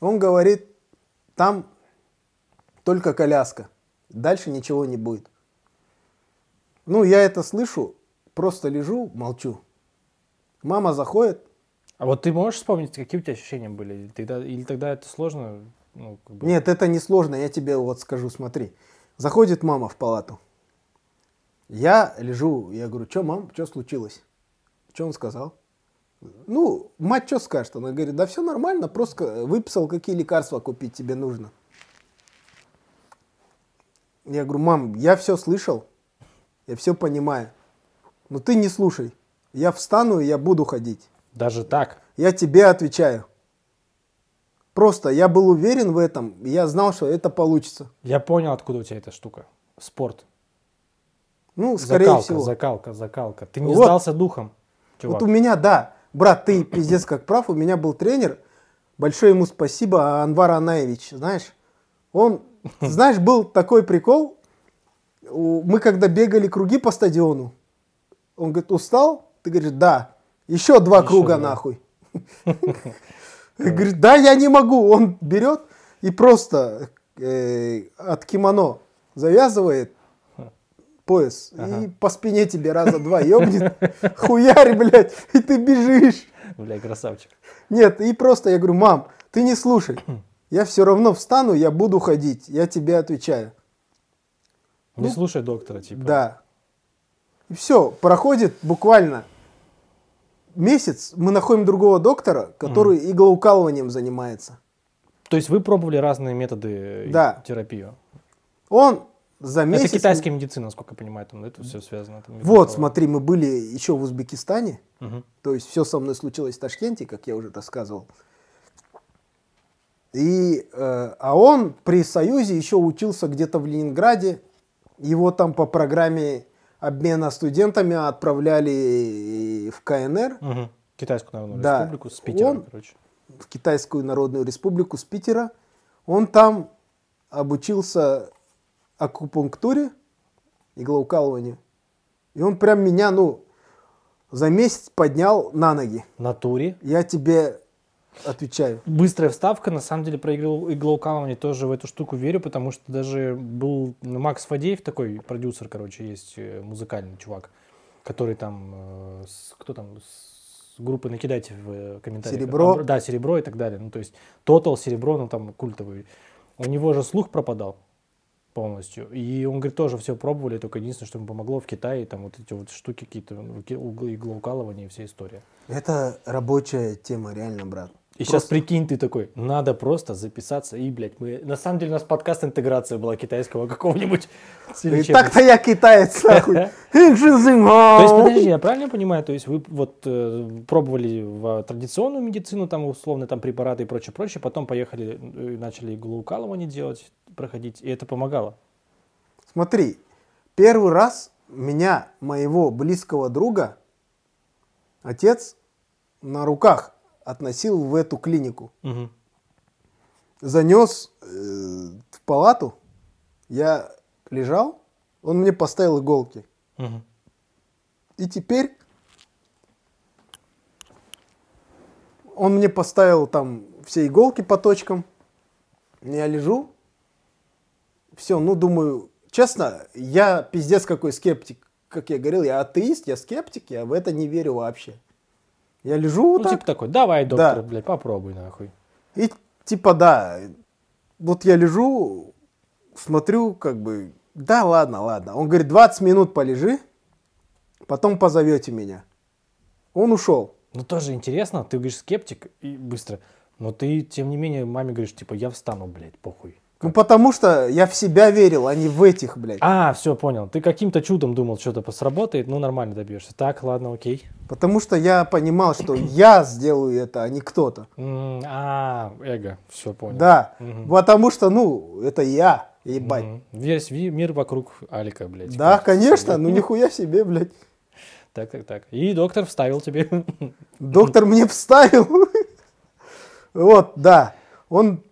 Он говорит, там только коляска, дальше ничего не будет. Ну, я это слышу, просто лежу, молчу. Мама заходит, А вот ты можешь вспомнить, какие у тебя ощущения были? Тогда, или тогда это сложно? Ну, как бы... Нет, это не сложно, я тебе вот скажу, смотри. Заходит мама в палату. Я лежу, я говорю, что, мам, что случилось? Что он сказал? Ну, мать что скажет? Она говорит, да все нормально, просто выписал, какие лекарства купить тебе нужно. Я говорю, мам, я все слышал, я все понимаю, но ты не слушай. Я встану, и я буду ходить. Даже так? Я тебе отвечаю. Просто я был уверен в этом, я знал, что это получится. Я понял, откуда у тебя эта штука. Спорт. Ну, скорее закалка, всего. закалка, закалка. Ты не Вот. сдался духом, чувак. Вот у меня, да, брат, ты пиздец как прав, у меня был тренер, большое ему спасибо, Анвар Анаевич, знаешь, он, знаешь, был такой прикол, мы когда бегали круги по стадиону, он говорит, устал? Ты говоришь, да, еще два Еще круга два. нахуй. Говорит, да, я не могу. Он берет и просто э, от кимоно завязывает пояс и по спине тебе раза два ебнет, хуярь, блядь, и ты бежишь. Бля, красавчик. Нет, и просто я говорю, мам, ты не слушай. Я все равно встану, я буду ходить, я тебе отвечаю. Не Ну, слушай доктора, типа. Да. И все, проходит буквально месяц, мы находим другого доктора, который иглоукалыванием занимается. То есть вы пробовали разные методы Да. терапию. Он за месяц... Это китайская медицина, насколько я понимаю, там это все связано. там, Вот, смотри, мы были еще в Узбекистане, Мгм. то есть все со мной случилось в Ташкенте, как я уже рассказывал. И, э, а он при Союзе еще учился где-то в Ленинграде. Его там по программе обмена студентами отправляли в КНР, Мгм. Китайскую Народную Да. Республику с Питера, Он- короче. в Китайскую Народную Республику с Питера. Он там обучился акупунктуре, иглоукалыванию. И он прям меня, ну, за месяц поднял на ноги. В натуре. Я тебе отвечаю. Быстрая вставка, на самом деле, про игло- иглоукалывание тоже в эту штуку верю, потому что даже был ну, Макс Фадеев такой, продюсер, короче, есть э, музыкальный чувак, который там, э, с- кто там, с группы накидайте в э, комментариях. Серебро. Абр- Да, Серебро и так далее. Ну, то есть Total, Серебро, ну, там культовый. У него же слух пропадал полностью. И он говорит, тоже все пробовали, только единственное, что ему помогло в Китае, там вот эти вот штуки какие-то, ну, иглоукалывания и вся история. Это рабочая тема, реально, брат. И сейчас прикинь, ты такой, надо просто записаться и, блядь, мы... На самом деле у нас подкаст интеграция была китайского какого-нибудь. И так-то я китаец, нахуй. То есть, подожди, я правильно понимаю, то есть вы вот э, пробовали в традиционную медицину, там условно там препараты и прочее, прочее, потом поехали э, начали иглоукалывание делать, проходить, и это помогало. Смотри, первый раз меня, моего близкого друга, отец на руках относил в эту клинику. Мгм. занес э, в палату, я лежал, он мне поставил иголки. Мгм. И теперь он мне поставил там все иголки по точкам. Я лежу. Все, ну думаю, честно, я пиздец какой скептик. Как я говорил, я атеист, я скептик, я в это не верю вообще. Я лежу Ну, так. типа такой, давай, доктор, Да. блядь, попробуй нахуй. И типа да, вот я лежу, смотрю, как бы, да ладно, ладно. Он говорит, 20 минут полежи, потом позовете меня. Он ушел. Ну, тоже интересно, ты говоришь скептик и быстро, но ты, тем не менее, маме говоришь, типа, я встану, блядь, похуй. Ну потому что я в себя верил, а не в этих, блядь. А, все, понял. Ты каким-то чудом думал, что-то сработает, ну, нормально добьешься. Так, ладно, окей. Потому что я понимал, что я сделаю это, а не кто-то. А, эго, все понял. Да, потому что, ну, это я, ебать. Мгм. Весь мир вокруг Алика, блядь. Да, конечно, ну нихуя себе, блядь. Так, так, так. И доктор вставил тебе. Доктор мне вставил. Вот, да. Он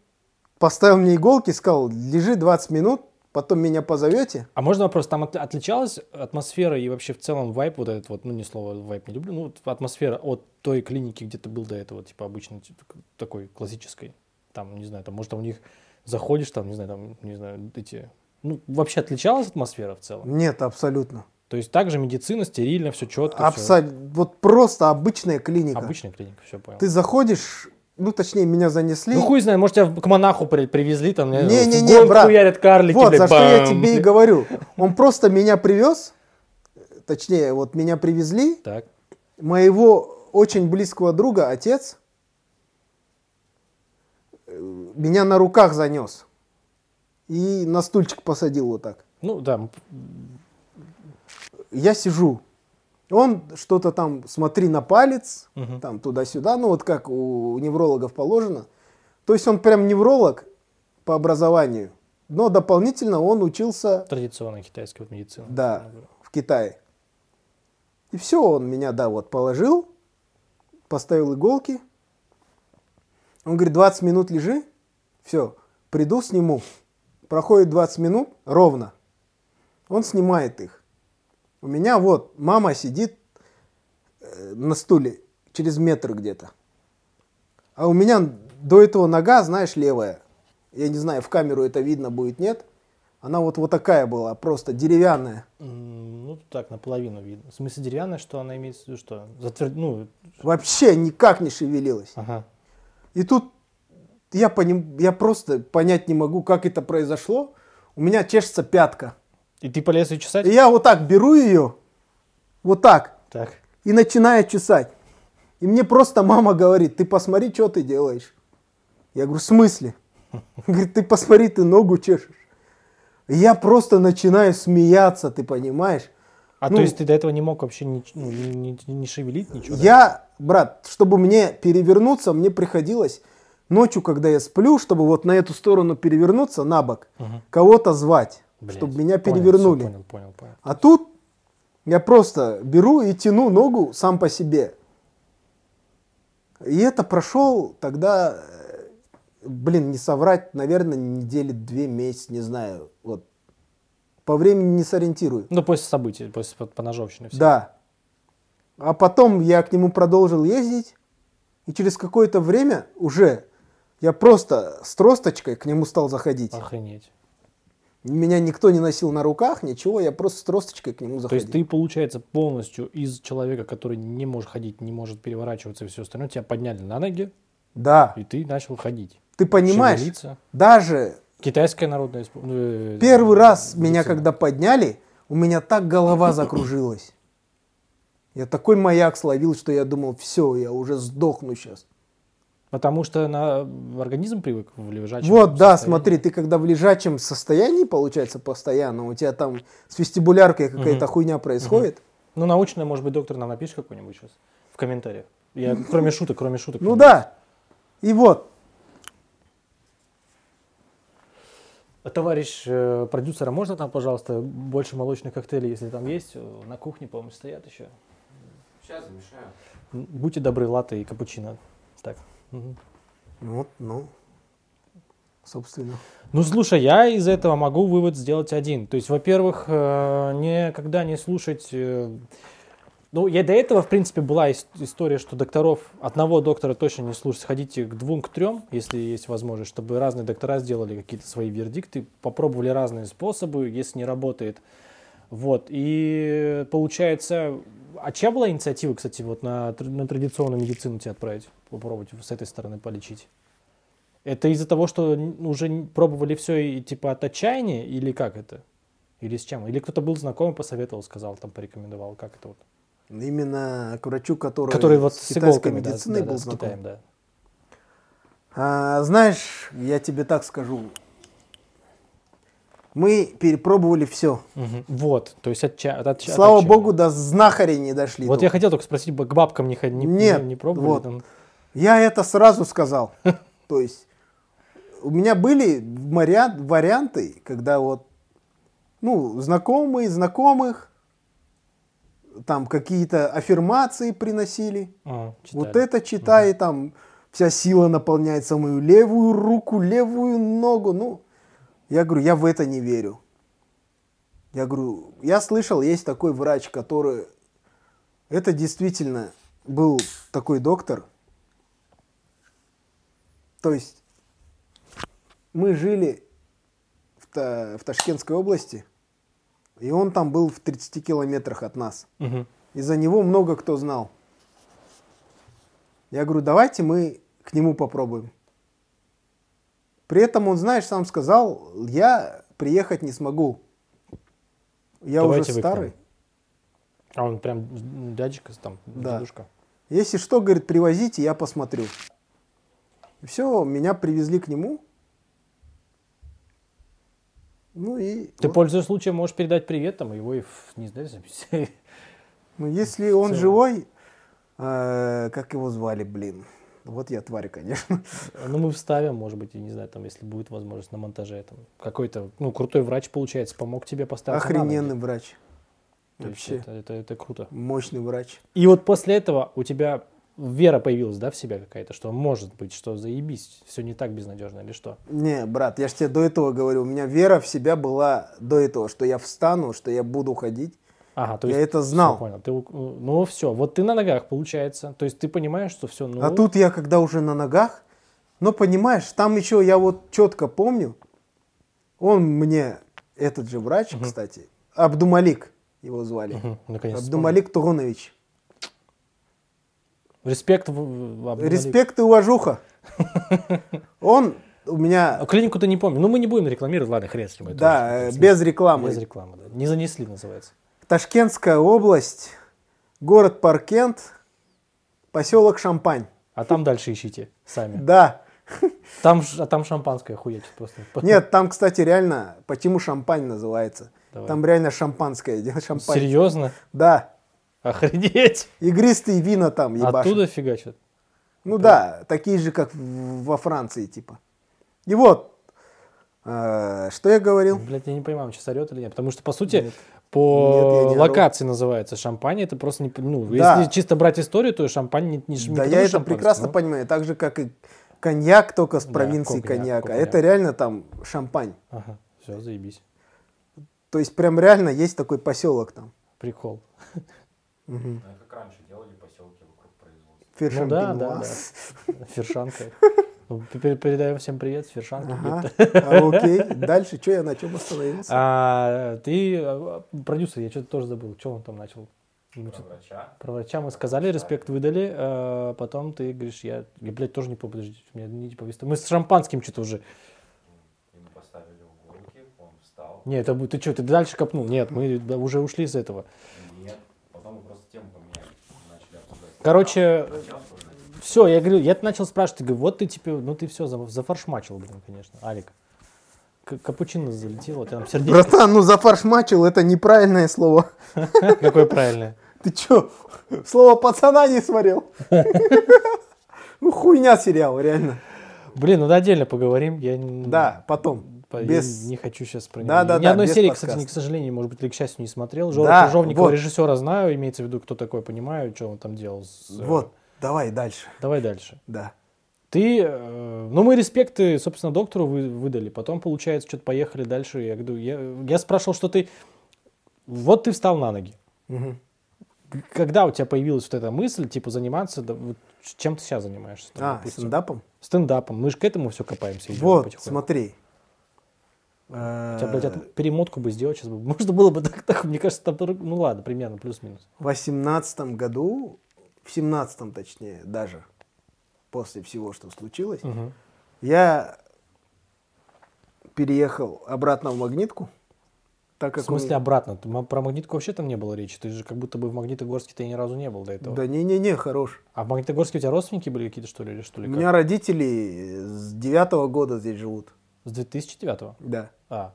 поставил мне иголки, сказал, лежи 20 минут, потом меня позовете. А можно вопрос, там от- отличалась атмосфера и вообще в целом вайп вот этот вот, ну не слово вайп не люблю, ну атмосфера от той клиники, где ты был до этого, типа обычно к- такой классической, там, не знаю, там, может, там у них заходишь, там, не знаю, там, не знаю, эти, ну, вообще отличалась атмосфера в целом? Нет, абсолютно. То есть также медицина, стерильно, все четко, Абсолютно. Вот просто обычная клиника. обычная клиника, все понял. Ты заходишь, ну точнее меня занесли. Ну хуй знает, может тебя к монаху при- привезли, там, не, Не-не-не, в гонку брат. хуярят карлики, вот, за что я бам, тебе и говорю. Он просто меня привез, точнее, вот меня привезли, Так, моего очень близкого друга, отец, э, меня на руках занес. И на стульчик посадил вот так. ну да, Я сижу. Он что-то там, смотри на палец, Мгм. там туда-сюда, ну вот как у неврологов положено. То есть он прям невролог по образованию, но дополнительно он учился традиционная китайская вот медицина. Да, в Китае. И все, он меня, да, вот положил, поставил иголки. Он говорит, 20 минут лежи, все, приду, сниму. Проходит 20 минут ровно. Он снимает их. У меня вот мама сидит э, на стуле через метр где-то. А у меня до этого нога, знаешь, левая. Я не знаю, в камеру это видно будет, нет. Она вот, вот такая была, просто деревянная. Ну, так, наполовину видно. В смысле деревянная, что она имеет в виду, что? Затвер... Ну, Вообще никак не шевелилась. ага. И тут я, поним... я просто понять не могу, как это произошло. У меня чешется пятка. И ты полез ее чесать? И я вот так беру ее, вот так, Так. и начинаю чесать. И мне просто мама говорит, ты посмотри, что ты делаешь. Я говорю, в смысле? Говорит, ты посмотри, ты ногу чешешь. И я просто начинаю смеяться, ты понимаешь? А Ну, то есть ты до этого не мог вообще ни- ну, ни- ни- не шевелить ничего? да? Я, брат, чтобы мне перевернуться, мне приходилось ночью, когда я сплю, чтобы вот на эту сторону перевернуться, на бок, Мгм. кого-то звать, Блядь, чтобы меня понял, перевернули. всё, понял, понял, понял. А тут я просто беру и тяну ногу сам по себе. И это прошел тогда, э, блин, не соврать, наверное, недели две, месяц, не знаю. Вот. По времени не сориентирую. Ну, после событий, после по- поножовщины. всей. Да. А потом я к нему продолжил ездить, и через какое-то время уже я просто с тросточкой к нему стал заходить. Охренеть. Меня никто не носил на руках, ничего, я просто с тросточкой к нему То заходил. есть ты, получается, полностью из человека, который не может ходить, не может переворачиваться и все остальное, тебя подняли на ноги, Да. и ты начал ходить. Ты понимаешь, Шевелиться. даже Китайская народная... ну, э, первый раз меня медицина. когда подняли, у меня так голова закружилась. Я такой маяк словил, что я думал, все, я уже сдохну сейчас. Потому что на организм привык в лежачем Вот, да, состоянии. смотри, ты когда в лежачем состоянии, получается, постоянно, у тебя там с вестибуляркой какая-то Мгм. хуйня происходит. Ну, научное, может быть, доктор нам напишет какой-нибудь сейчас в комментариях. Я, кроме шуток, кроме шуток. Ну да. И вот, Товарищ э, продюсера, можно там, пожалуйста, больше молочных коктейлей, если там есть? Э, На кухне, по-моему, стоят еще. Сейчас замешаю. Будьте добры, латте и капучино. Так. Мгм. вот, ну, собственно. Ну, слушай, я из этого могу вывод сделать один. То есть, во-первых, э, никогда не слушать... э, Ну, я до этого, в принципе, была ис- история, что докторов, одного доктора точно не слушать, сходите к двум, к трем, если есть возможность, чтобы разные доктора сделали какие-то свои вердикты, попробовали разные способы, если не работает. Вот, и получается... А чья была инициатива, кстати, вот на, на традиционную медицину тебя отправить, попробовать с этой стороны полечить? Это из-за того, что уже пробовали все и типа от отчаяния, или как это? Или с чем? Или кто-то был знакомый, посоветовал, сказал, там порекомендовал, как это вот? Именно к врачу, который, Который вот с китайской да, медициной да, да, был с знаком. Китаем, да. А, знаешь, я тебе так скажу. Мы перепробовали все. Мгм. Вот, то есть отча- от от Слава отчаяния. богу, до знахарей не дошли. Вот тут. я хотел только спросить, к бабкам не, не, Нет, не, не пробовали? вот. там? Я это сразу сказал. То есть у меня были вариант, варианты, когда вот, ну, знакомые, знакомых, там какие-то аффирмации приносили. А, Вот это читай, там вся сила наполняется мою левую руку, левую ногу. Ну, я говорю, я в это не верю. Я говорю, я слышал, есть такой врач, который... Это действительно был такой доктор. То есть мы жили в, Та- в Ташкентской области, и он там был в 30 километрах от нас. Мгм. И за него много кто знал. Я говорю, давайте мы к нему попробуем. При этом он, знаешь, сам сказал, я приехать не смогу. Я Давайте уже старый. А он прям дядечка там, Да. дедушка. Если что, говорит, привозите, я посмотрю. И все, меня привезли к нему. Ну и Ты, вот. пользуясь случаем, можешь передать привет там, его и в- не знаю, записать. Ну, если он живой, э, как его звали, блин. Вот я тварь, конечно. Ну, мы вставим, может быть, я не знаю, там, если будет возможность на монтаже. Там, какой-то, ну, крутой врач, получается, помог тебе поставить. Охрененный врач. То Вообще. это, это, это круто. Мощный врач. И вот после этого у тебя вера появилась, да, в себя какая-то, что может быть, что заебись, все не так безнадежно или что? Не, брат, я же тебе до этого говорю, у меня вера в себя была до этого, что я встану, что я буду ходить. Ага, то Я есть... это всё, знал. понял. Ты, у- ну, все, вот ты на ногах, получается. То есть ты понимаешь, что все, ну... А тут я, когда уже на ногах, но понимаешь, там еще я вот четко помню, он мне, этот же врач, кстати, Абдумалик его звали. Мгм, наконец Абдумалик вспомнил. Респект. Абдулалик. Респект и уважуха. Он у меня, А клинику ты не помню. Ну, мы не будем рекламировать, ладно, хрен с ним. это да, э, без рекламы. без рекламы, да. Не занесли, называется. Ташкентская область, город Паркент, поселок Шампань. А там дальше ищите сами. Да. Там, а там шампанское хуячит просто. Нет, там, кстати, реально, почему Шампань называется? Давай. Там реально шампанское, шампань. Серьезно? Да. Охренеть. Игристые вина там ебашат. Оттуда фигачат. Ну да, такие же, как во Франции, типа. И вот, э, что я говорил? Блять, я не понимаю, он сейчас орет или нет. Потому что, по сути, Нет. По Нет, не ору. локации называется шампань. Это просто не... Ну, Да. если чисто брать историю, то шампань не, не, Да я это прекрасно ну. понимаю. Так же, как и коньяк, только с Да, провинции коньяк, коньяка. коньяк. Это реально там шампань. Ага, все, заебись. То есть прям реально есть такой поселок там. Прикол. Ну, как раньше делали поселки вокруг производства. Ну да, да, Фершампинуа. да. Фершанка. Ну, пер- передаем всем привет с Фершанки. Ага. А, Окей. Дальше, что я на чем остановился? А, ты а, продюсер, я что-то тоже забыл. Что он там начал? Про врача. Про врача мы сказали, респект выдали, а потом ты говоришь, я, я блядь, тоже не помню, подождите, у меня не повестно. Мы с шампанским что-то уже. Ему поставили уголки, он встал. Нет, это, будет- ты что, ты дальше копнул? Нет, мы уже ушли из этого. Нет. Потом мы просто тему поменяли. Начали обсуждать. Короче. Все, я говорю, я начал спрашивать, говорю, вот ты типа, ну ты все, зафаршмачил, блин, конечно, Алик. Капучино залетело, там сердечко. Братан, ну зафаршмачил, это неправильное слово. Какое правильное. Ты чё, слово пацана не смотрел? Ну хуйня сериал, реально. Блин, ну отдельно поговорим. Я Да, потом. по- я Без... не хочу сейчас про него. Да, да, Ни да, одной серии, подкаста. кстати, не, к сожалению, может быть, или к счастью, не смотрел. Жора Да, Крыжовникова, вот. режиссера знаю, имеется в виду, кто такой, понимаю, что он там делал. с, Вот, давай дальше. Давай дальше. Да. Ты, э, ну мы респекты, собственно, доктору вы- выдали, потом, получается, что-то поехали дальше. Я, говорю, я, я спрашивал, что ты, вот ты встал на ноги. К- Когда у тебя появилась вот эта мысль, типа, заниматься, да, вот чем ты сейчас занимаешься? там, А, допустим? стендапом? Стендапом. Мы же к этому все копаемся. Вот, смотри. У тебя, блядь, Э, от- перемотку бы сделать сейчас бы. Можно было бы так, так, мне кажется, там, ну ладно, примерно, плюс-минус. В восемнадцатом году, в семнадцатом точнее, даже, после всего, что случилось, Мгм. я переехал обратно в Магнитку. Так В как смысле он- обратно? Ты- Про Магнитку вообще там не было речи. Ты же как будто бы в Магнитогорске ты ни разу не был до этого. Да не-не-не, хорош. А в Магнитогорске у тебя родственники были какие-то, что ли, или что У ли? как? меня родители с девятого года здесь живут. С 2009 Да. А.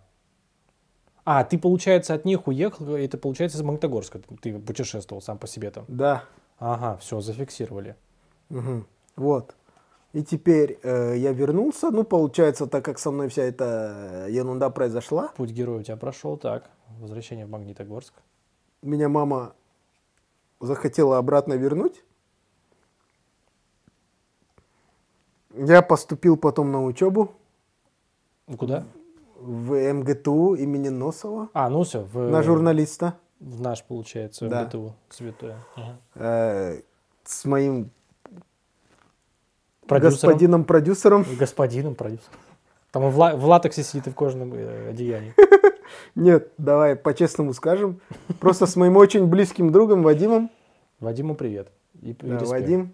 А, ты, получается, от них уехал, и это, получается, из Магнитогорска. Ты- Ты путешествовал сам по себе там. Да. Ага, все, зафиксировали. Мгм. Вот. И теперь э, я вернулся. Ну, получается, так как со мной вся эта ерунда произошла, Путь героя у тебя прошел, так. Возвращение в Магнитогорск. меня мама захотела обратно вернуть. Я поступил потом на учебу Куда? в МГТУ имени Носова А, ну все, в, на журналиста в наш, получается, Да. МГТУ, святое. Ага. э, с моим Продюсером. господином продюсером. Господином продюсером. Там в, ла- в латексе сидит и в кожаном э, одеянии. Нет, давай по-честному скажем. Просто с моим очень близким другом Вадимом. Вадиму привет. И, и Да. Вадим.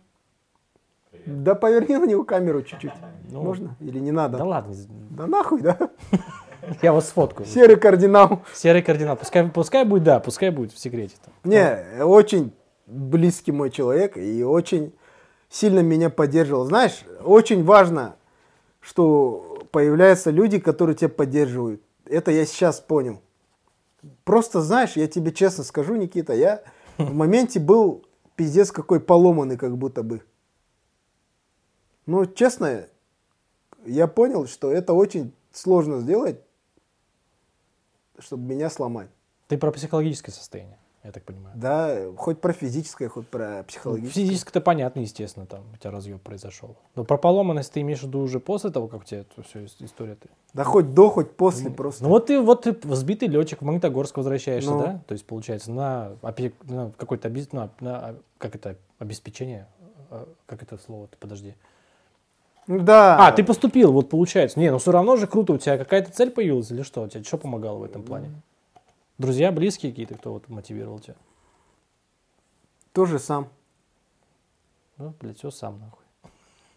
Да поверни на него камеру чуть-чуть. Ну, Можно? Или не надо? Да ладно, Да нахуй, да? я вас сфоткаю. Серый кардинал. Серый кардинал. Пускай, пускай будет, да, пускай будет в секрете. там. Не, очень близкий мой человек и очень сильно меня поддерживал. Знаешь, очень важно, что появляются люди, которые тебя поддерживают. Это я сейчас понял. Просто, знаешь, я тебе честно скажу, Никита, я в моменте был пиздец какой поломанный как будто бы. Ну, честно, я понял, что это очень сложно сделать, чтобы меня сломать. Ты про психологическое состояние, я так понимаю. Да, хоть про физическое, хоть про Ну, психологическое. Физически-то понятно, естественно, там у тебя разъем произошел. Но про поломанность ты имеешь в виду уже после того, как у тебя эту всю ис- история ты. Да хоть до, хоть после просто. Ну вот ты вот ты сбитый летчик в Магнитогорск возвращаешься, Ну. да? То есть получается на, на какое-то обез- на, на, как это обеспечение, э, как это слово? Подожди. Да. А, ты поступил, вот получается. Не, ну все равно же круто, у тебя какая-то цель появилась или что? У тебя что помогало в этом плане? Друзья, близкие какие-то, кто вот мотивировал тебя? Тоже сам. Ну, блядь, все сам нахуй.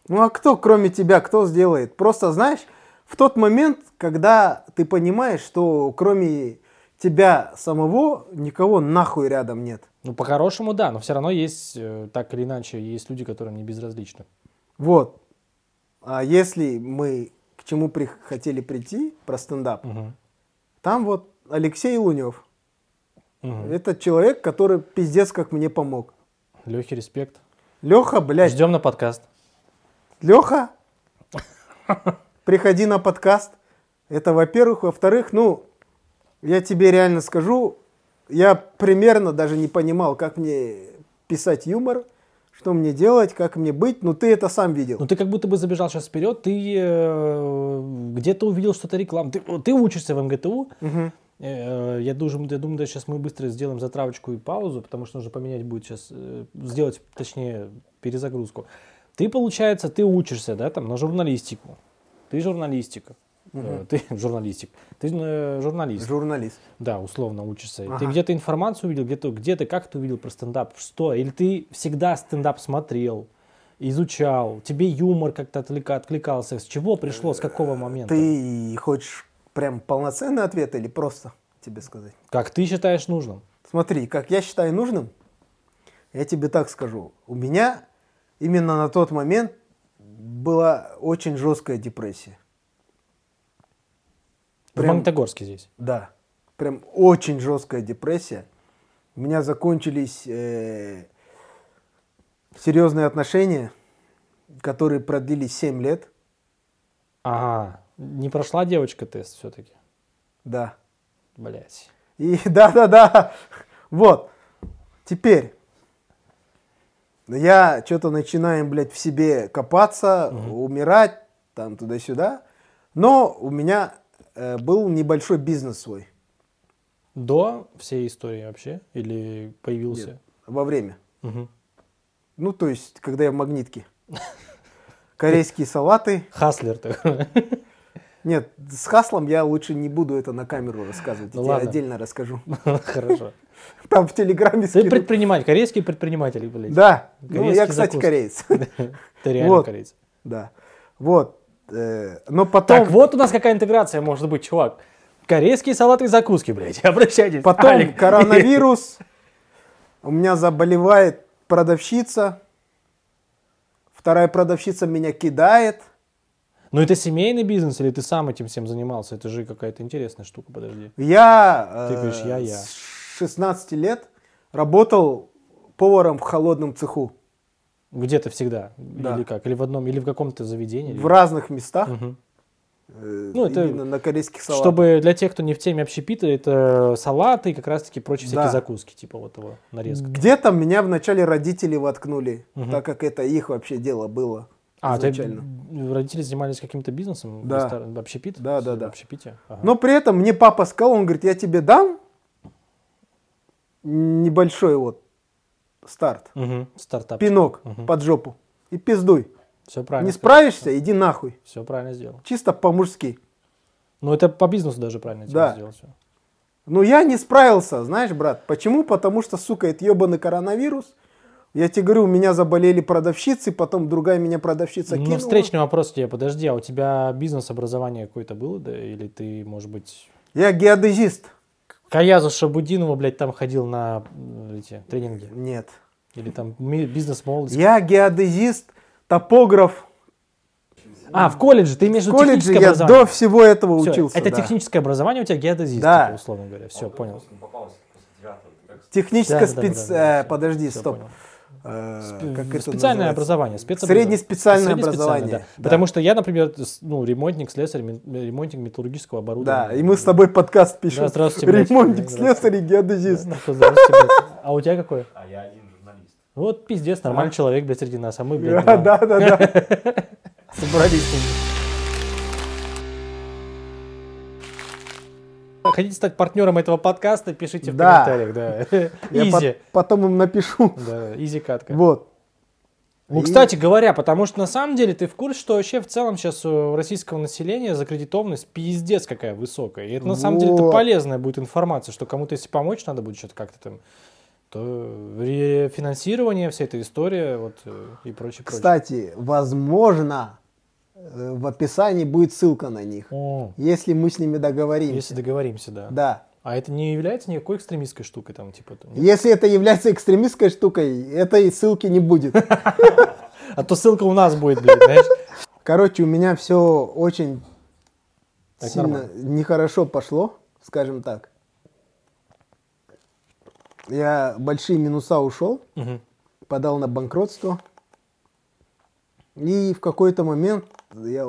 Ну а кто, кроме тебя, кто сделает? Просто, знаешь, в тот момент, когда ты понимаешь, что кроме тебя самого никого нахуй рядом нет. Ну, по-хорошему, да, но все равно есть, э, так или иначе, есть люди, которые мне безразличны. Вот. А если мы к чему при- хотели прийти, про стендап, Мгм. там вот Алексей Лунев. Мгм. Это человек, который пиздец как мне помог. Лехе, респект. Леха, блядь, Ждем на подкаст. Леха, приходи на подкаст. Это во-первых. Во-вторых, ну, я тебе реально скажу, я примерно даже не понимал, как мне писать юмор, что мне делать, как мне быть. Ну, ты это сам видел. Ну, ты как будто бы забежал сейчас вперед, ты э, где-то увидел что-то рекламу. Ты, ты учишься в МГТУ. Э, я, думаю, я думаю, да, сейчас мы быстро сделаем затравочку и паузу, потому что нужно поменять будет сейчас, э, сделать, точнее, перезагрузку. Ты, получается, ты учишься, да, там, на журналистику. Ты журналистика. Э, Ты журналистик. Ты э, журналист. Журналист. Да, условно учишься. Ты Ага. где-то информацию увидел, где-то, где-то как ты увидел про стендап, что? Или ты всегда стендап смотрел, изучал, тебе юмор как-то откликался, с чего пришло, с какого момента? Ты хочешь прям полноценный ответ или просто тебе сказать? Как ты считаешь нужным? Смотри, как я считаю нужным, я тебе так скажу. У меня именно на тот момент была очень жесткая депрессия. В Прям- Магнитогорске здесь. Да, прям очень жесткая депрессия. У меня закончились э, серьезные отношения, которые продлились 7 лет. Ага, не прошла девочка тест все-таки. Да. Блять. И да-да-да, вот. Теперь я что-то начинаю, блядь, в себе копаться, умирать, там туда-сюда. Но у меня был небольшой бизнес свой До всей истории вообще? Или появился? Нет, во время. Мгм. Ну, то есть, когда я в магнитке. Корейские салаты. Хаслер такой. Нет, с хаслом я лучше не буду это на камеру рассказывать. Ну я ладно. отдельно расскажу. Хорошо. Там в Телеграме Ты предприниматель, корейский предприниматель, блядь. Да, ну Корейский я, кстати, закуски. кореец. Ты реально Вот. кореец. Да. Вот. Э, Но потом, Так, вот у нас какая интеграция может быть, чувак. Корейские салаты и закуски, блядь. Обращайтесь. потом Алик. коронавирус. У меня заболевает продавщица. Вторая продавщица меня кидает. Ну это семейный бизнес или ты сам этим всем занимался? Это же какая-то интересная штука, подожди. Я Ты э, говоришь, я, я. с 16 лет работал поваром в холодном цеху. Где-то всегда? Да. Или как? Или в одном, или в каком-то заведении? В разных местах. Э, Ну, это на корейских салатах. Чтобы для тех, кто не в теме общепита, это салаты и как раз-таки прочие всякие Да. закуски, типа вот его нарезка. Где-то меня вначале родители воткнули, Мгм. так как это их вообще дело было. А, ты, изначально. родители занимались каким-то бизнесом? Да. Рестор- общепит? Да, да, да. общепите? Ага. Но при этом мне папа сказал, он говорит, я тебе дам небольшой вот старт, Мгм. Стартап. пинок Мгм. под жопу и пиздуй. Все правильно. Не справишься, иди нахуй. Все правильно сделал. Чисто по-мужски. Ну это по бизнесу даже правильно Да. сделал все. Ну я не справился, знаешь, брат. Почему? Потому что, сука, это ебаный коронавирус. Я тебе говорю, у меня заболели продавщицы, потом другая меня продавщица Ну, кинула. встречный вопрос тебе, подожди, а у тебя бизнес-образование какое-то было, да? Или ты, может быть, Я геодезист. Каязу Шабудинова, блядь, там ходил на эти тренинги? Нет. Или там ми- бизнес-молодость? Я геодезист, топограф. А, в колледже, ты имеешь в колледже техническое я образование? до всего этого Всё, учился. это да. техническое образование у тебя геодезист, Да. типа, условно говоря. Все, А понял. Техническое Да, да, да, спец... да, да, э, Подожди, всё стоп. понял. Э, как это специальное называется? образование, спецобразование. Среднеспециальное образование. да. Да. Потому что я, например, ну, ремонтник, слесарь, ремонтник металлургического оборудования. Да, и мы с тобой подкаст пишем. Да, здравствуйте. Ремонтник, слесарь и геодезист. Да, нахуй, здравствуйте. А у тебя какой? А я один журналист. Вот пиздец, нормальный А? человек, блядь, среди нас, а мы, блядь, Да, да, да, да, да. собрались. Хотите стать партнером этого подкаста, пишите в Да. комментариях, да. Я Изи. по- потом им напишу. Да, изи катка. Вот. Ну, И- кстати говоря, потому что на самом деле ты в курсе, что вообще в целом сейчас у российского населения закредитованность пиздец какая высокая. И это на самом деле это Вот. полезная будет информация, что кому-то если помочь надо будет что-то как-то там То рефинансирование, вся эта история, вот э, и прочее, прочее. Кстати, возможно, э, в описании будет ссылка на них. О, Если мы с ними договоримся. если договоримся, да. Да. А это не является никакой экстремистской штукой, там, типа. нет? Если это является экстремистской штукой, этой ссылки не будет. А то ссылка у нас будет, блядь, знаешь. Короче, у меня все очень Так сильно нормально. нехорошо пошло, скажем так. Я большие минуса ушел, подал на банкротство. И в какой-то момент я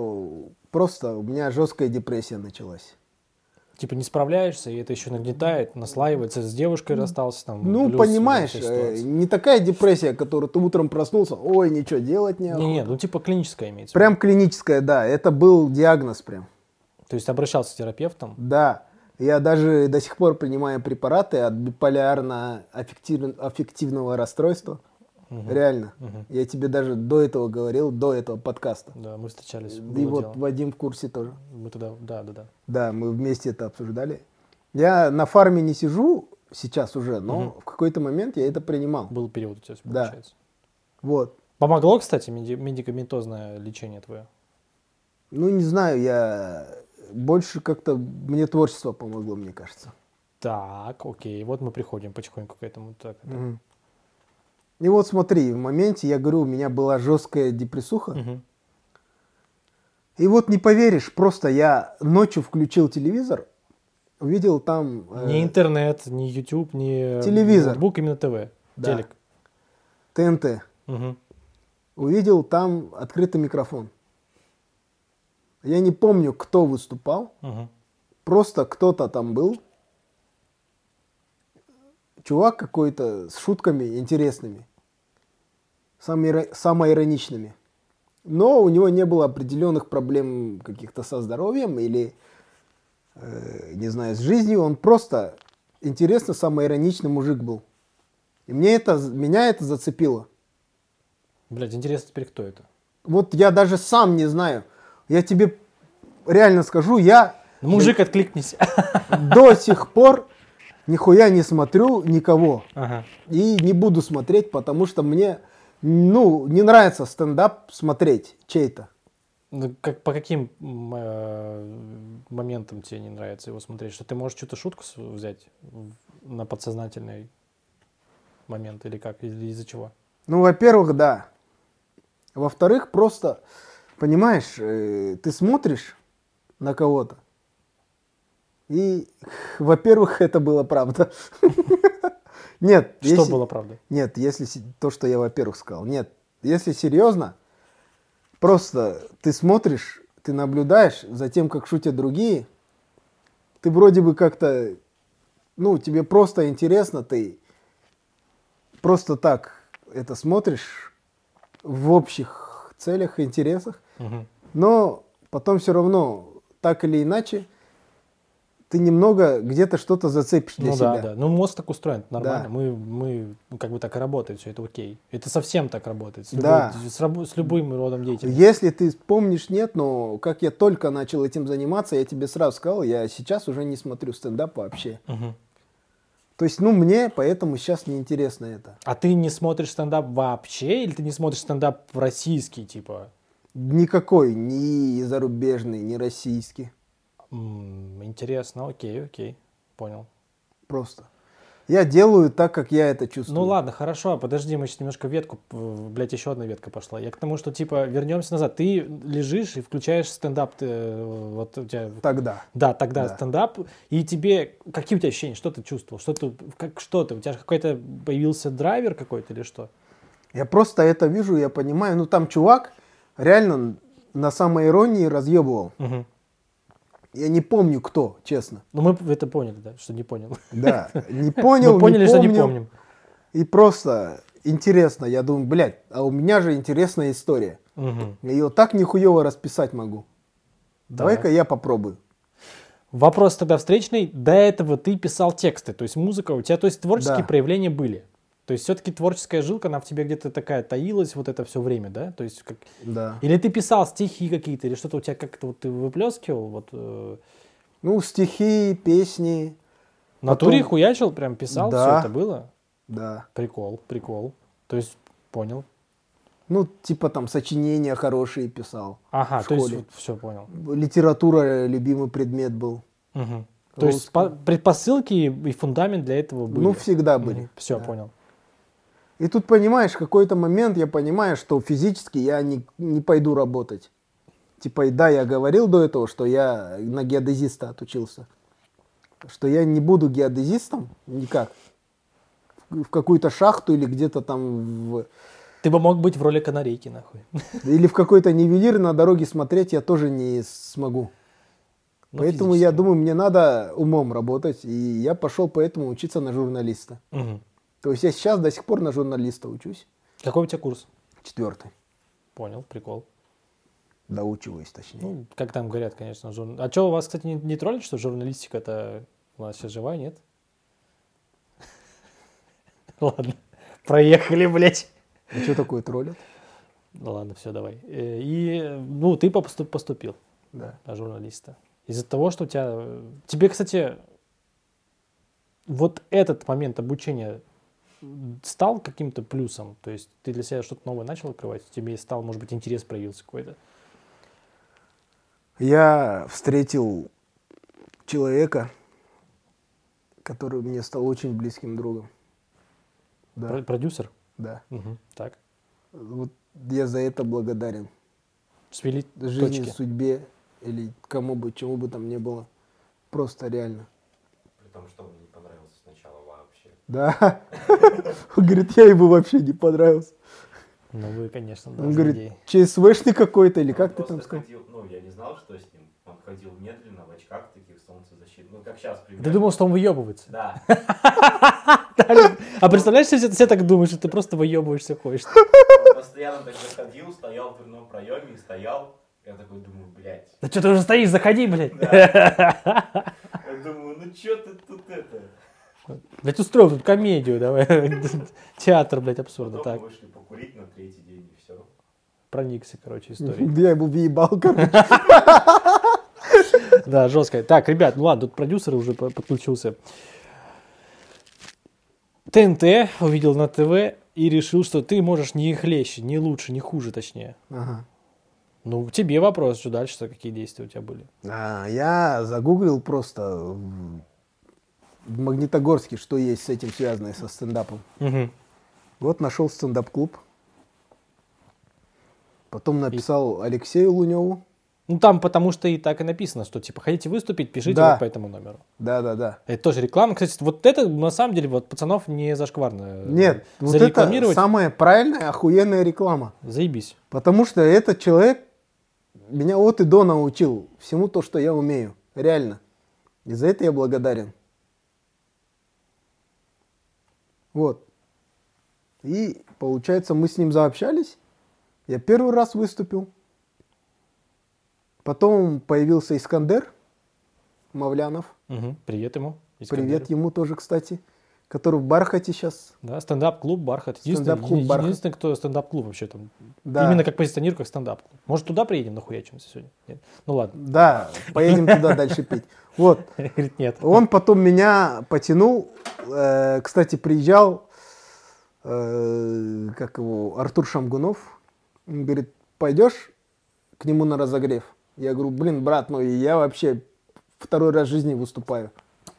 просто у меня жесткая депрессия началась. Типа не справляешься, и это еще нагнетает, наслаивается, с девушкой расстался там. Ну, плюс понимаешь, э, не такая депрессия, которую ты утром проснулся, ой, ничего делать не Не, не, охота». ну типа клиническая имеется. Прям клиническая, да, это был диагноз прям. То есть обращался к терапевтам. Да, я даже до сих пор принимаю препараты от биполярно-аффективного расстройства. Реально. Я тебе даже до этого говорил, до этого подкаста. Да, мы встречались. И было вот дело. Вадим в курсе тоже. Мы тогда, да, да, да. Да, мы вместе это обсуждали. Я на фарме не сижу сейчас уже, но в какой-то момент я это принимал. Был период у тебя, Да. получается. Вот. Помогло, кстати, меди- медикаментозное лечение твое? Ну, не знаю, я больше как-то мне творчество помогло, мне кажется. Так, окей, вот мы приходим потихоньку к этому. Так, это- Мгм. И вот смотри, в моменте, я говорю, у меня была жесткая депрессуха. Мгм. И вот не поверишь, просто я ночью включил телевизор, увидел там э, Не интернет, не YouTube, не Телевизор. ноутбук, именно ТВ. Да. Телек. ТНТ. Мгм. Увидел там открытый микрофон. Я не помню, кто выступал, Мгм. просто кто-то там был. Чувак какой-то с шутками интересными, самоироничными. Но у него не было определенных проблем каких-то со здоровьем или, э, не знаю, с жизнью. Он просто интересно самоироничный мужик был. И мне это, меня это зацепило. Блядь, интересно теперь, кто это? Вот я даже сам не знаю. Я тебе реально скажу, я Ну, Мужик, откликнись. до сих пор нихуя не смотрю никого. Ага. И не буду смотреть, потому что мне, ну, не нравится стендап смотреть чей-то. Ну, как, по каким э, моментам тебе не нравится его смотреть? Что ты можешь что-то шутку взять на подсознательный момент или как? Или из-за чего? Ну, во-первых, да. Во-вторых, просто, понимаешь, э, ты смотришь на кого-то, и, во-первых, это было правда. Нет, Что если- было правда? Нет, если то, что я, во-первых, сказал. Нет, если серьезно, просто ты смотришь, ты наблюдаешь за тем, как шутят другие, ты вроде бы как-то, ну, тебе просто интересно, ты просто так это смотришь в общих целях и интересах, Мгм. но потом все равно, так или иначе, ты немного где-то что-то зацепишь для Ну себя. да, да. Ну мозг так устроен, нормально. Да. Мы, мы ну, как бы так и работает, все это окей. Это совсем так работает. С, Да. любой- с, рабо- с любым родом деятельности. Если ты помнишь, нет, но как я только начал этим заниматься, я тебе сразу сказал, я сейчас уже не смотрю стендап вообще. Мгм. То есть, ну, мне поэтому сейчас неинтересно это. А ты не смотришь стендап вообще, или ты не смотришь стендап российский, типа? Никакой, ни зарубежный, ни российский. М, интересно, окей, окей, понял. Просто. Я делаю так, как я это чувствую. Ну ладно, хорошо, подожди, мы сейчас немножко ветку, блядь, еще одна ветка пошла. Я к тому, что, типа, вернемся назад. Ты лежишь и включаешь стендап, ты, э, вот у тебя... Тогда. Да, тогда Да. стендап, и тебе, какие у тебя ощущения, что ты чувствовал, что ты, как, что ты, у тебя какой-то появился драйвер какой-то или что? Я просто это вижу, я понимаю. Ну, там чувак реально на самоиронии разъебывал. Мгм. Я не помню, кто, честно. Ну мы это поняли, да, что не понял. Да, не понял, Мы поняли, не что не помним. И просто интересно, я думаю, блядь, а у меня же интересная история. Мгм. Я ее так нихуево расписать могу. Давай-ка я попробую. Вопрос тогда встречный. До этого ты писал тексты, то есть музыка у тебя, то есть творческие Да. проявления были. То есть все-таки творческая жилка, она в тебе где-то такая таилась вот это все время, да? То есть как... Да. Или ты писал стихи какие-то, или что-то у тебя как-то вот ты выплескивал, вот э, Ну, стихи, песни. натуре Потом- хуячил, прям писал, Да. все это было? Да. Прикол, прикол. То есть, понял. Ну, типа там сочинения хорошие писал. Ага, В то есть, школе. все, понял. Литература любимый предмет был. Мгм. То есть, по- предпосылки и фундамент для этого были. Ну, всегда были. Все, Да. понял. И тут, понимаешь, в какой-то момент я понимаю, что физически я не, не пойду работать. Типа, да, я говорил до этого, что я на геодезиста отучился. Что я не буду геодезистом никак. В в какую-то шахту или где-то там в, Ты бы мог быть в роли канарейки, нахуй. или в какой-то нивелир на дороге смотреть я тоже не смогу. Ну, поэтому я физически. думаю, мне надо умом работать. И я пошел поэтому учиться на журналиста. Мгм. То есть я сейчас до сих пор на журналиста учусь. Какой у тебя курс? Четвертый. Понял, прикол. Доучиваюсь, точнее. Ну, как там говорят, конечно, жур... А что, у вас, кстати, не, не троллит, что журналистика-то у нас сейчас живая, нет? Ладно, проехали, блядь. А что такое троллят? Ну ладно, все, давай. Э, И, ну, ты поступ- поступил Да. на журналиста. Из-за того, что у тебя... э, Тебе, кстати, вот этот момент обучения стал каким-то плюсом? То есть ты для себя что-то новое начал открывать? Тебе стал, может быть, интерес проявился какой-то? Я встретил человека, который мне стал очень близким другом. Да, Про- Продюсер? да. Мгм, Так. Вот я за это благодарен. Свели Жизни, точки. судьбе или кому бы, чему бы там ни было. Просто реально. При том, что он не понравился сначала. Да. Он говорит, я ему вообще не понравился. Ну вы, конечно, да, Он говорит, ЧСВшный какой-то или как ты там сказал? ну, я не знал, что с ним. Он ходил медленно, в очках таких солнцезащитных. Ну, как сейчас, примерно. Ты думал, что он выебывается? Да. А представляешь, если ты все так думаешь, что ты просто выебываешься ходишь? Он постоянно так заходил, стоял в дверном проеме и стоял. Я такой думаю, блядь. Да что ты уже стоишь, заходи, блядь. Я думаю, ну чё ты тут это? Блядь, устроил тут комедию, давай. Театр, блядь, абсурда. Потом Так, вышли покурить на третий день и все. проникся, короче, историей. Я ему въебал, короче. Да, жестко. Так, ребят, ну ладно, тут продюсер уже по- подключился. ТНТ увидел на ТВ и решил, что ты можешь не хлеще, не лучше, не хуже, точнее. Ага. Ну, тебе вопрос, что дальше, какие действия у тебя были? А, я загуглил просто в Магнитогорске, что есть с этим связанное со стендапом. Мгм. Вот нашел стендап-клуб. Потом написал Алексею Луневу. Ну, там потому что и так и написано, что, типа, хотите выступить, пишите Да. вот по этому номеру. Да-да-да. Это тоже реклама. Кстати, вот это, на самом деле, вот пацанов не зашкварно. э, Нет, вот это самая правильная, охуенная реклама. Заебись. Потому что этот человек меня от и до научил всему то, что я умею. Реально. И за это я благодарен. Вот. И, получается, мы с ним заобщались. Я первый раз выступил. Потом появился Искандер Мавлянов. Мгм. Привет ему. Искандер. Привет ему тоже, кстати. Который в Бархате сейчас. Да, стендап-клуб Бархат. Единственный, Стендап-клуб еди- «Бархат». единственный, кто стендап-клуб вообще там. Да. Именно как позиционирует, как стендап-клуб. Может, туда приедем нахуячимся сегодня? Нет? Ну ладно. Да, поедем туда дальше пить. Вот. Говорит, нет. Он потом меня потянул. Э, Кстати, приезжал, э, как его, Артур Шамгунов. Он говорит, пойдешь к нему на разогрев? Я говорю, блин, брат, ну я вообще второй раз в жизни выступаю.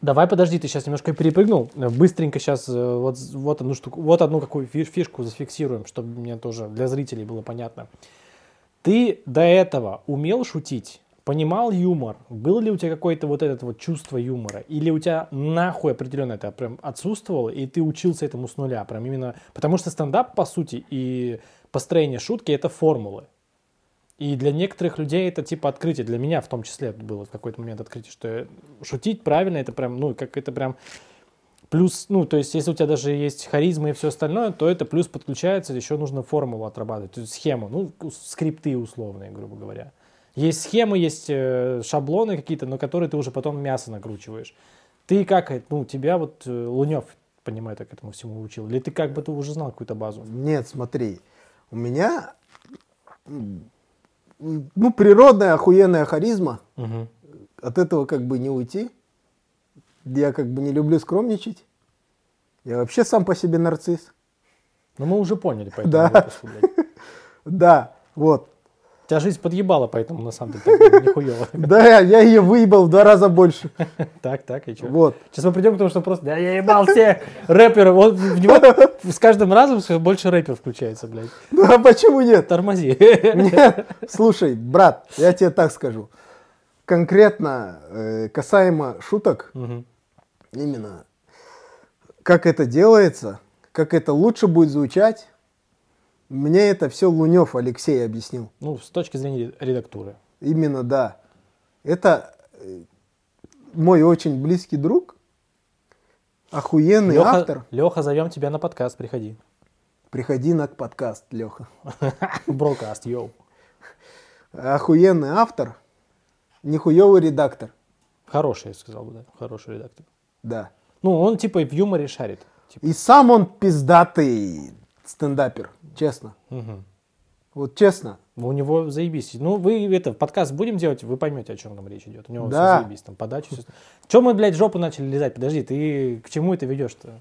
Давай, подожди, ты сейчас немножко перепрыгнул. Э, Быстренько сейчас вот, вот одну штуку, вот одну какую фиш- фишку зафиксируем, чтобы мне тоже для зрителей было понятно. Ты до этого умел шутить? Понимал юмор? Было ли у тебя какое-то вот это вот чувство юмора? Или у тебя нахуй определенно это прям отсутствовало, и ты учился этому с нуля? Прям именно... Потому что стендап, по сути, и построение шутки — это формулы. И для некоторых людей это типа открытие. Для меня в том числе было в какой-то момент открытие, что шутить правильно, это прям, ну, как это прям плюс, ну, то есть, если у тебя даже есть харизма и все остальное, то это плюс подключается, еще нужно формулу отрабатывать, то есть схему, ну, скрипты условные, грубо говоря. Есть схемы, есть э, шаблоны какие-то, на которые ты уже потом мясо накручиваешь. Ты как, э, ну, тебя вот э, Лунев, понимаю, так этому всему учил, или ты как бы ты уже знал какую-то базу? Нет, смотри, у меня ну, природная охуенная харизма. Мгм. От этого как бы не уйти. Я как бы не люблю скромничать. Я вообще сам по себе нарцисс. Ну, мы уже поняли по этому Да. выпуску, блядь. Да, вот. Тебя жизнь подъебала, поэтому на самом деле нихуево. Да, я ее выебал в два раза больше. Так, так, и что? Вот. Сейчас мы придем к тому, что просто, да я ебал все рэперы. Вот в него с каждым разом больше рэпер включается, блядь. Ну а почему нет? Тормози. Нет, слушай, брат, я тебе так скажу. Конкретно э, касаемо шуток, именно как это делается, как это лучше будет звучать, мне это все Лунев Алексей объяснил. Ну, с точки зрения редактуры. Именно, да. Это э, мой очень близкий друг, охуенный Леха, автор. Леха, зовем тебя на подкаст, приходи. Приходи на подкаст, Леха. Брокаст, йоу. Охуенный автор, нихуевый редактор. Хороший, я сказал бы, да. Хороший редактор. Да. Ну, он типа и в юморе шарит. Типа. И сам он пиздатый стендапер, честно. Мгм. Вот честно. У него заебись. Ну, вы это, подкаст будем делать, вы поймете, о чем там речь идет. У него Да. все заебись, там подачу. Все... Че мы, блядь, жопу начали лизать? Подожди, ты к чему это ведешь-то?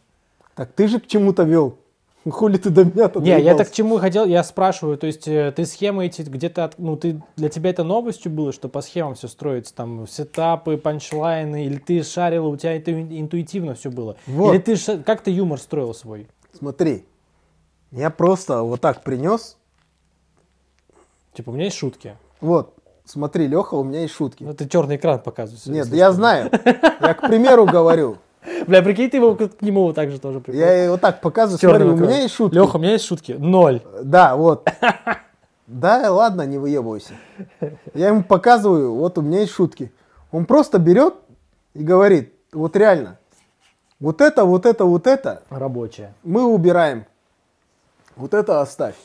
Так ты же к чему-то вел. Хули ты до меня Не, я так к чему хотел, я спрашиваю, то есть э, ты схемы эти где-то, от- ну, ты, для тебя это новостью было, что по схемам все строится, там, сетапы, панчлайны, или ты шарил, у тебя это ин- интуитивно все было? Вот. Или ты, как ты юмор строил свой? Смотри, я просто вот так принес. Типа, у меня есть шутки. Вот, смотри, Леха, у меня есть шутки. Ну, ты черный экран показываешь. Нет, я знаю. Я к примеру говорю. Бля, прикинь, ты его к нему вот так же тоже приходишь. Я вот так показываю. Смотри, у меня есть шутки. Леха, у меня есть шутки. Ноль. Да, вот. Да, ладно, не выебывайся. Я ему показываю, вот у меня есть шутки. Он просто берет и говорит, вот реально, вот это, вот это, вот это Рабочая. мы убираем. Вот это оставь.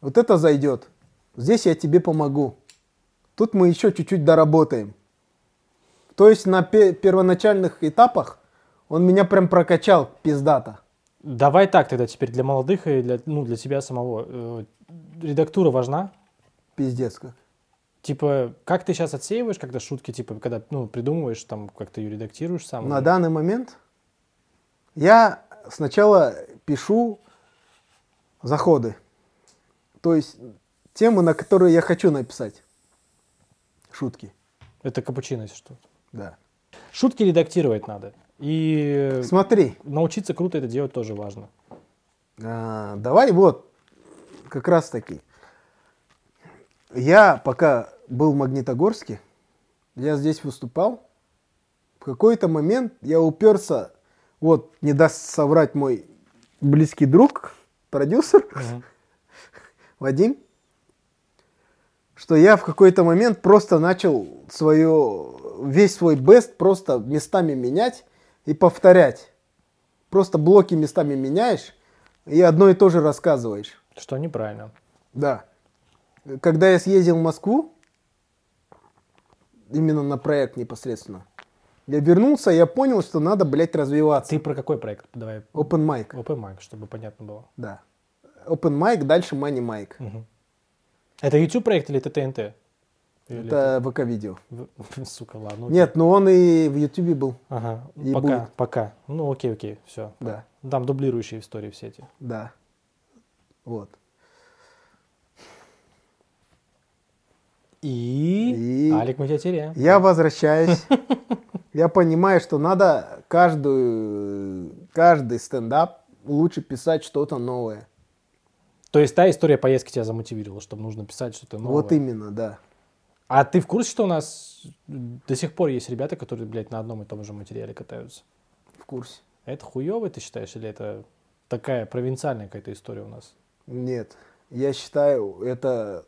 Вот это зайдет. Здесь я тебе помогу. Тут мы еще чуть-чуть доработаем. То есть на пе- первоначальных этапах он меня прям прокачал пиздата. Давай так тогда теперь для молодых и для, ну, для тебя самого. Э, Редактура важна? Пиздец как. Типа, как ты сейчас отсеиваешь, когда шутки, типа, когда, ну, придумываешь, там, как ты ее редактируешь сам? На данный момент я сначала пишу заходы. То есть темы, на которые я хочу написать. Шутки. Это капучино, если что. Да. Шутки редактировать надо. И Смотри, научиться круто это делать тоже важно. а, давай вот, как раз таки. Я пока был в Магнитогорске, я здесь выступал, в какой-то момент я уперся, вот, не даст соврать мой близкий друг, продюсер, Вадим, что я в какой-то момент просто начал свое, весь свой бест просто местами менять и повторять. Просто блоки местами меняешь и одно и то же рассказываешь. Что неправильно. Да. Когда я съездил в Москву, именно на проект непосредственно, я вернулся, я понял, что надо, блядь, развиваться. Ты про какой проект? Давай. Open mic, Open mic, чтобы понятно было. да. Open mic, дальше money mic. Мгм. Это YouTube проект или это ТНТ? Или Это ВК-видео. Сука, ладно. окей. Нет, но он и в Ютубе был. Ага, И пока, будет. пока. Ну, окей, окей, все. Да, Там дублирующие истории все эти. да. Вот. И... И- Алик, мы тебя теряем. Я возвращаюсь. Я понимаю, что надо каждую, каждый стендап лучше писать что-то новое. То есть та история поездки тебя замотивировала, чтобы нужно писать что-то новое. Вот именно, да. А ты в курсе, что у нас до сих пор есть ребята, которые, блядь, на одном и том же материале катаются? В курсе. Это хуёво, ты считаешь, или это такая провинциальная какая-то история у нас? Нет. Я считаю, это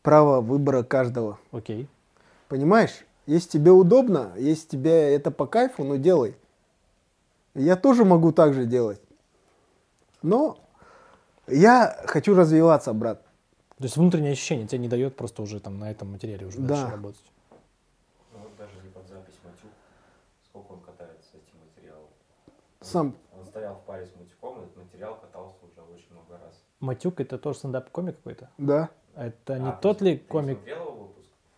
право выбора каждого. Окей. Понимаешь? Если тебе удобно, если тебе это по кайфу, ну делай. Я тоже могу так же делать. Но я хочу развиваться, брат. То есть внутреннее ощущение тебе не дает просто уже там на этом материале уже Да. дальше работать. Ну вот даже не под запись Матюк, сколько он катается с этим материалом. Сам Он стоял в паре с Матюком, этот материал катался уже очень много раз. Матюк это тоже стендап-комик какой-то? Да. Это не А, тот ты- ли ты не комик смотрел его выпуск?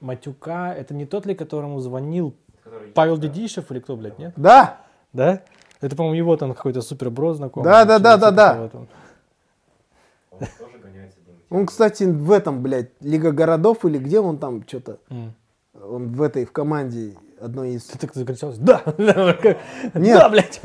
Матюка? Это не тот ли, которому звонил Который Павел да? Дедишев или кто, блядь, нет? Да. Да? Это, по-моему, его там какой-то супербро знакомый. Да, да, да, да, да. Он тоже гоняется. Он, кстати, в этом, блядь, Лига городов или где он там что-то, он в этой, в команде одной из... Ты так закричал, да, Нет. да, блядь.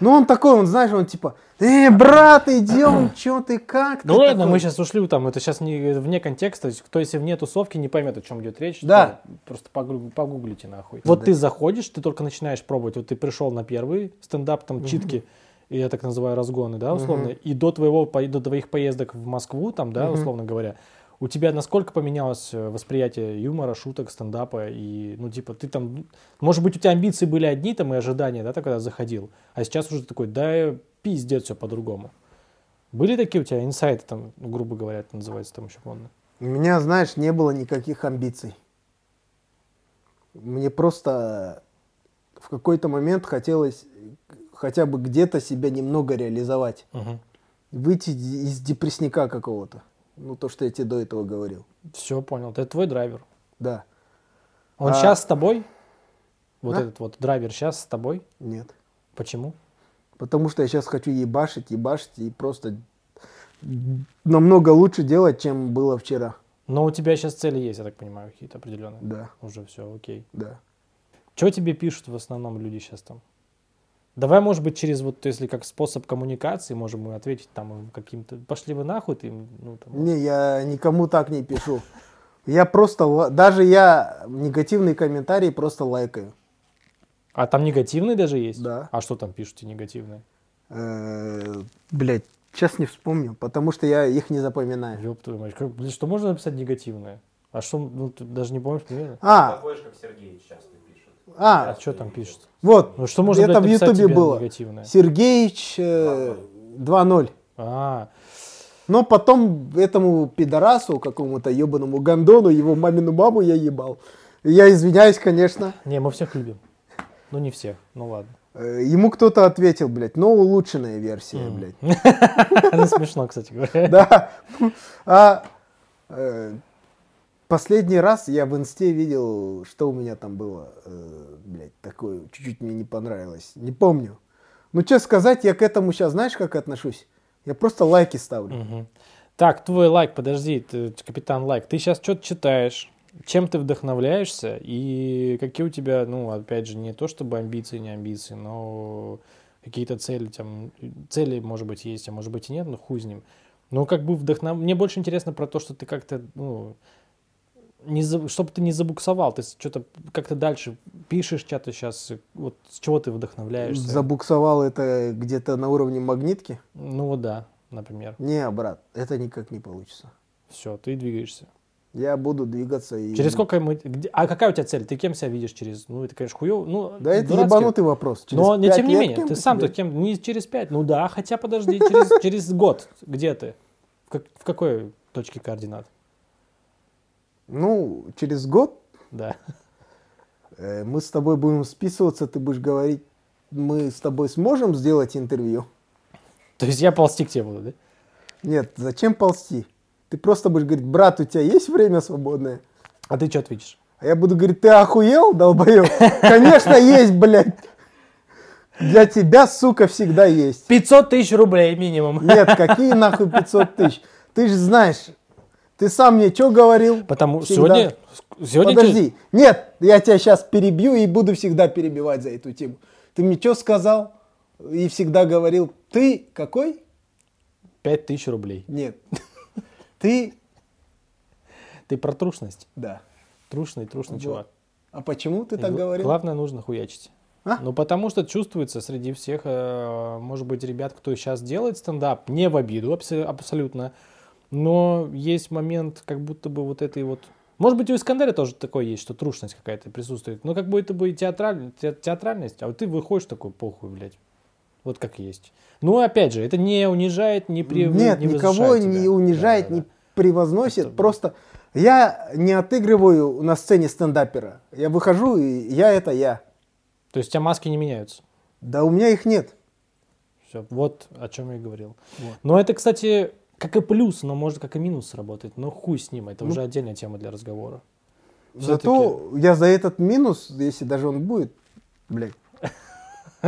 Ну, он такой, он, знаешь, он типа, э, брат, идем, что ты, как Ну ты ладно, такой?» мы сейчас ушли там, это сейчас не вне контекста, то есть кто если вне тусовки не поймет, о чем идет речь, Да. то просто погу- погуглите нахуй. Вот Да. ты заходишь, ты только начинаешь пробовать, вот ты пришел на первый стендап, там читки, и я так называю разгоны, да, условно, и до твоего, до твоих поездок в Москву, там, да, условно говоря, у тебя насколько поменялось э, восприятие юмора, шуток, стендапа, и, ну, типа, ты там, может быть, у тебя амбиции были одни там и ожидания, да, ты когда заходил, а сейчас уже такой, да, пиздец, все по-другому. Были такие у тебя инсайты, там, грубо говоря, это называется там еще модно? У меня, знаешь, не было никаких амбиций. Мне просто в какой-то момент хотелось хотя бы где-то себя немного реализовать. Выйти из депрессника какого-то. Ну, то, что я тебе до этого говорил. Все, понял. Это твой драйвер. Да. Он А- сейчас с тобой? Вот А? этот вот драйвер сейчас с тобой? Нет. Почему? Потому что я сейчас хочу ебашить, ебашить и просто намного лучше делать, чем было вчера. Но у тебя сейчас цели есть, я так понимаю, какие-то определенные. Да, Уже все, окей. да. Что тебе пишут в основном люди сейчас там? Давай, может быть, через вот, если как способ коммуникации, можем мы ответить там каким-то... Пошли вы нахуй, ты, ну, там, Не, я никому так не пишу. Я просто, даже я негативные комментарии просто лайкаю. А там негативные даже есть? Да. А что там пишут негативные? Э, Блять, сейчас не вспомню, потому что я их не запоминаю. Ёб твою мать. Как- блин, что можно написать негативное? А что, ну, ты даже не помнишь, наверное? А, Такой же, как Сергей пишет. А, А что там пишут? вот, Ну что можно, это в Ютубе было. негативное? Сергеич э, 2-0. А, Но потом этому пидорасу, какому-то ебаному гандону, его мамину маму я ебал. Я извиняюсь, конечно. не, мы всех любим. Ну, не всех, ну ладно. Э, Ему кто-то ответил, блядь, но улучшенная версия, Мгм. блядь. Ну, смешно, кстати говоря. Да. А э, последний раз я в инсте видел, что у меня там было, э, блядь, такое, чуть-чуть мне не понравилось. Не помню. Ну, что сказать, я к этому сейчас, знаешь, как отношусь? Я просто лайки ставлю. Мгм. Так, твой лайк, подожди, ты, капитан лайк, ты сейчас что-то читаешь, чем ты вдохновляешься и какие у тебя, ну, опять же, не то чтобы амбиции, не амбиции, но какие-то цели, там, цели, может быть, есть, а может быть и нет, ну, хуй с ним. Но как бы вдохнов... Мне больше интересно про то, что ты как-то, ну, не за- чтобы ты не забуксовал, ты что-то как-то дальше пишешь что-то сейчас, вот с чего ты вдохновляешься? Забуксовал это где-то на уровне магнитки. Ну вот да, например. Не, брат, это никак не получится. Все, ты двигаешься. Я буду двигаться и... Через сколько мы... А какая у тебя цель? Ты кем себя видишь через... Ну, это, конечно, хуёво. Ну, Да это дурацкий. ебанутый вопрос. Через Но, не, тем не менее, ты сам-то кем... Не через пять. Ну да, хотя подожди, через, через год. Где ты? В, как- в какой точке координат? Ну, через год Да. э, мы с тобой будем списываться, ты будешь говорить, мы с тобой сможем сделать интервью? То есть я ползти к тебе буду, да? Нет, зачем ползти? Ты просто будешь говорить, брат, у тебя есть время свободное? А ты что ответишь? А я буду говорить, ты охуел, долбоёб? Конечно, есть, блядь. Для тебя, сука, всегда есть. 500 тысяч рублей минимум. Нет, какие нахуй 500 тысяч? Ты же знаешь, ты сам мне что говорил? Потому Всегда. сегодня... сегодня Подожди. Нет, я тебя сейчас перебью и буду всегда перебивать за эту тему. Ты мне что сказал? И всегда говорил, ты какой? 5 тысяч рублей. Нет. Ты, Ты про трушность. да. Трушный, трушный чувак. А почему ты так говорил? Главное, нужно хуячить. А? Ну, потому что чувствуется среди всех, э, может быть, ребят, кто сейчас делает стендап, не в обиду абс- абсолютно, но есть момент, как будто бы вот этой вот... Может быть, у Искандера тоже такое есть, что трушность какая-то присутствует, но как будто бы и театраль- те- театральность, а вот ты выходишь такой, похуй, блядь, вот как есть. Ну, опять же, это не унижает, не при... Нет, не никого не тебя. унижает, Да, да, не да. превозносит. Это- Просто я не отыгрываю на сцене стендапера. Я выхожу, и я это я. То есть у тебя маски не меняются. Да у меня их нет. Все, вот о чем я и говорил. Вот. Но это, кстати, как и плюс, но может как и минус работать. Но хуй с ним, это Ну, уже отдельная тема для разговора. Зато я за этот минус, если даже он будет, блядь,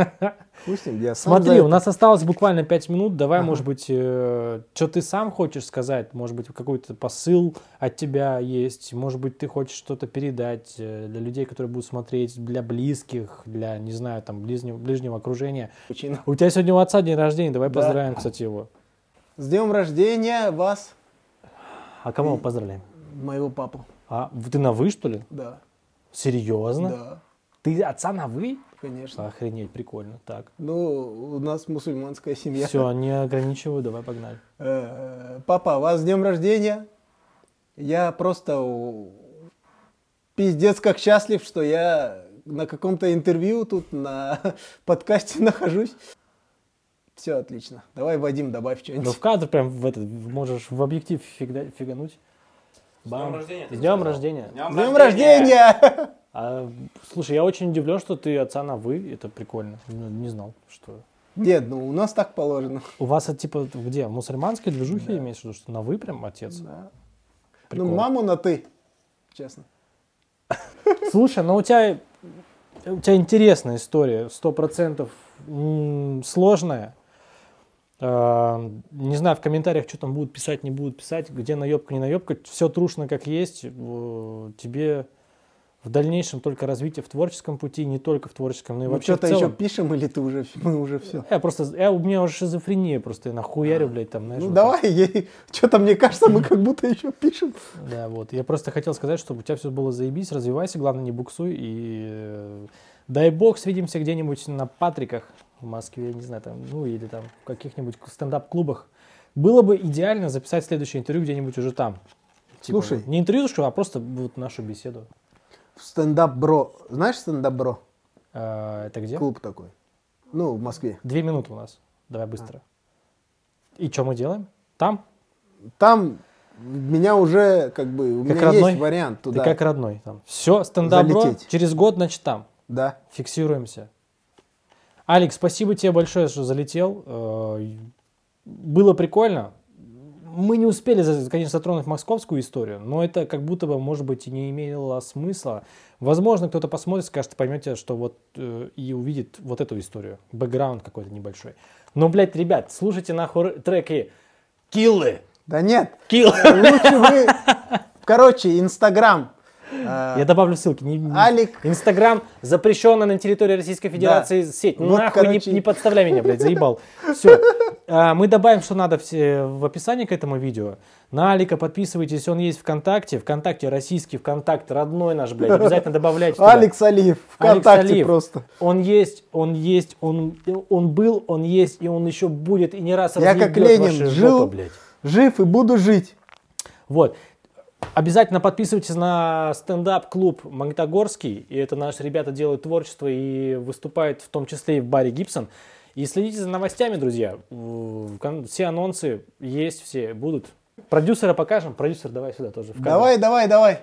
ним, я Смотри, у нас осталось буквально 5 минут. Давай, Ага. может быть, что ты сам хочешь сказать? Может быть, какой-то посыл от тебя есть? Может быть, ты хочешь что-то передать э, для людей, которые будут смотреть, для близких, для, не знаю, там, ближнего, ближнего окружения? Очень. У тебя сегодня у отца день рождения, давай Да. поздравим, кстати, его. С днем рождения вас, А кого мы поздравляем? моего папу. А, ты на вы, что ли? Да, Серьезно? да, Ты отца на вы? конечно. Охренеть, прикольно. Так, Ну, у нас мусульманская семья. все, не ограничиваю, давай погнали. Э, Папа, вас с днем рождения. Я просто пиздец как счастлив, что я на каком-то интервью тут на подкасте нахожусь. Все отлично. Давай, Вадим, добавь Ну, что-нибудь. в кадр прям в этот, можешь в объектив фигда- фигануть. С Бам. днем рождения. С днем сказал. рождения. С днем С днем рождения! А, слушай, я очень удивлен, что ты отца на вы, это прикольно. Ну, Не знал, что... Нет, ну у нас так положено. У вас это типа где, в мусульманской движухе имеется в виду, что на вы прям отец? Да. Прикол. Ну, маму на ты, честно. Слушай, ну у тебя, у тебя интересная история, сто процентов сложная. А, Не знаю, в комментариях, что там будут писать, не будут писать, где наебка, не наебка. Все трушно как есть. Тебе в дальнейшем только развитие в творческом пути, не только в творческом, но и Мы вообще в что-то еще пишем или ты уже, мы уже все? Я просто, я, у меня уже шизофрения просто, я нахуярю, блядь, там, знаешь. Ну вот давай, что-то мне кажется, мы как будто еще пишем. Да, вот. Я просто хотел сказать, чтобы у тебя все было заебись, развивайся, главное, не буксуй. И э, дай бог, свидимся где-нибудь на Патриках в Москве, не знаю, там, ну или там в каких-нибудь стендап-клубах. Было бы идеально записать следующее интервью где-нибудь уже там. Типа, Слушай. не интервьюшку, а просто вот нашу беседу. Стендап Бро. Знаешь стендап Бро? А, это где? Клуб такой. Ну, в Москве. Две минуты у нас. Давай быстро. И что мы делаем? Там? Там меня уже, как бы, у Как меня родной? есть вариант туда. Ты как родной там. Все, стендап. Через год, значит, там. Да. Фиксируемся. Алекс, спасибо тебе большое, что залетел. Э, Было прикольно. Мы не успели, конечно, затронуть московскую историю, но это как будто бы, может быть, и не имело смысла. Возможно, кто-то посмотрит, скажет, поймете, что вот э, и увидит вот эту историю. Бэкграунд какой-то небольшой. Но, блядь, ребят, слушайте нахуй треки Киллы. Да нет, Киллы. лучше вы... Короче, Инстаграм. А, Я добавлю ссылки. Алик. Инстаграм запрещенная на территории Российской Федерации сеть. Нахуй не, подставляй меня, блядь, заебал. Все. Мы добавим, что надо в описании к этому видео. На Алика подписывайтесь, он есть ВКонтакте. ВКонтакте российский, ВКонтакте родной наш, блядь. Обязательно добавляйте. туда. Алекс Алиев. Алекс Вконтакте Алиев. просто. Он есть, он есть, он, он был, он есть, и он еще будет, и не раз Я как Ленин жил. жопы, блядь. Жив и буду жить. Вот. Обязательно подписывайтесь на стендап-клуб Магнитогорский. И это наши ребята делают творчество и выступают в том числе и в баре Гибсон. И следите за новостями, друзья. Все анонсы есть, все будут. Продюсера покажем. Продюсер, давай сюда тоже. Давай, давай, давай.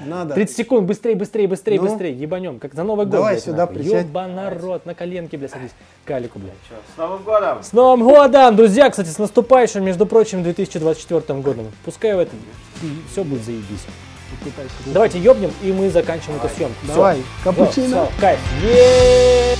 Надо. 30 секунд, быстрее, быстрее, быстрее, Ну? быстрее. Ебанем, как за Новый год. Давай блядь, сюда нахуй. присядь. Ёба народ, на коленке, блядь, садись. Калику, блядь. Чё, С Новым годом! С Новым годом, друзья! Кстати, с наступающим, между прочим, 2024 годом. Пускай в этом все будет заебись. Давайте ёбнем, и мы заканчиваем эту съемку. Давай, капучино. всё, кайф. Е-е-е!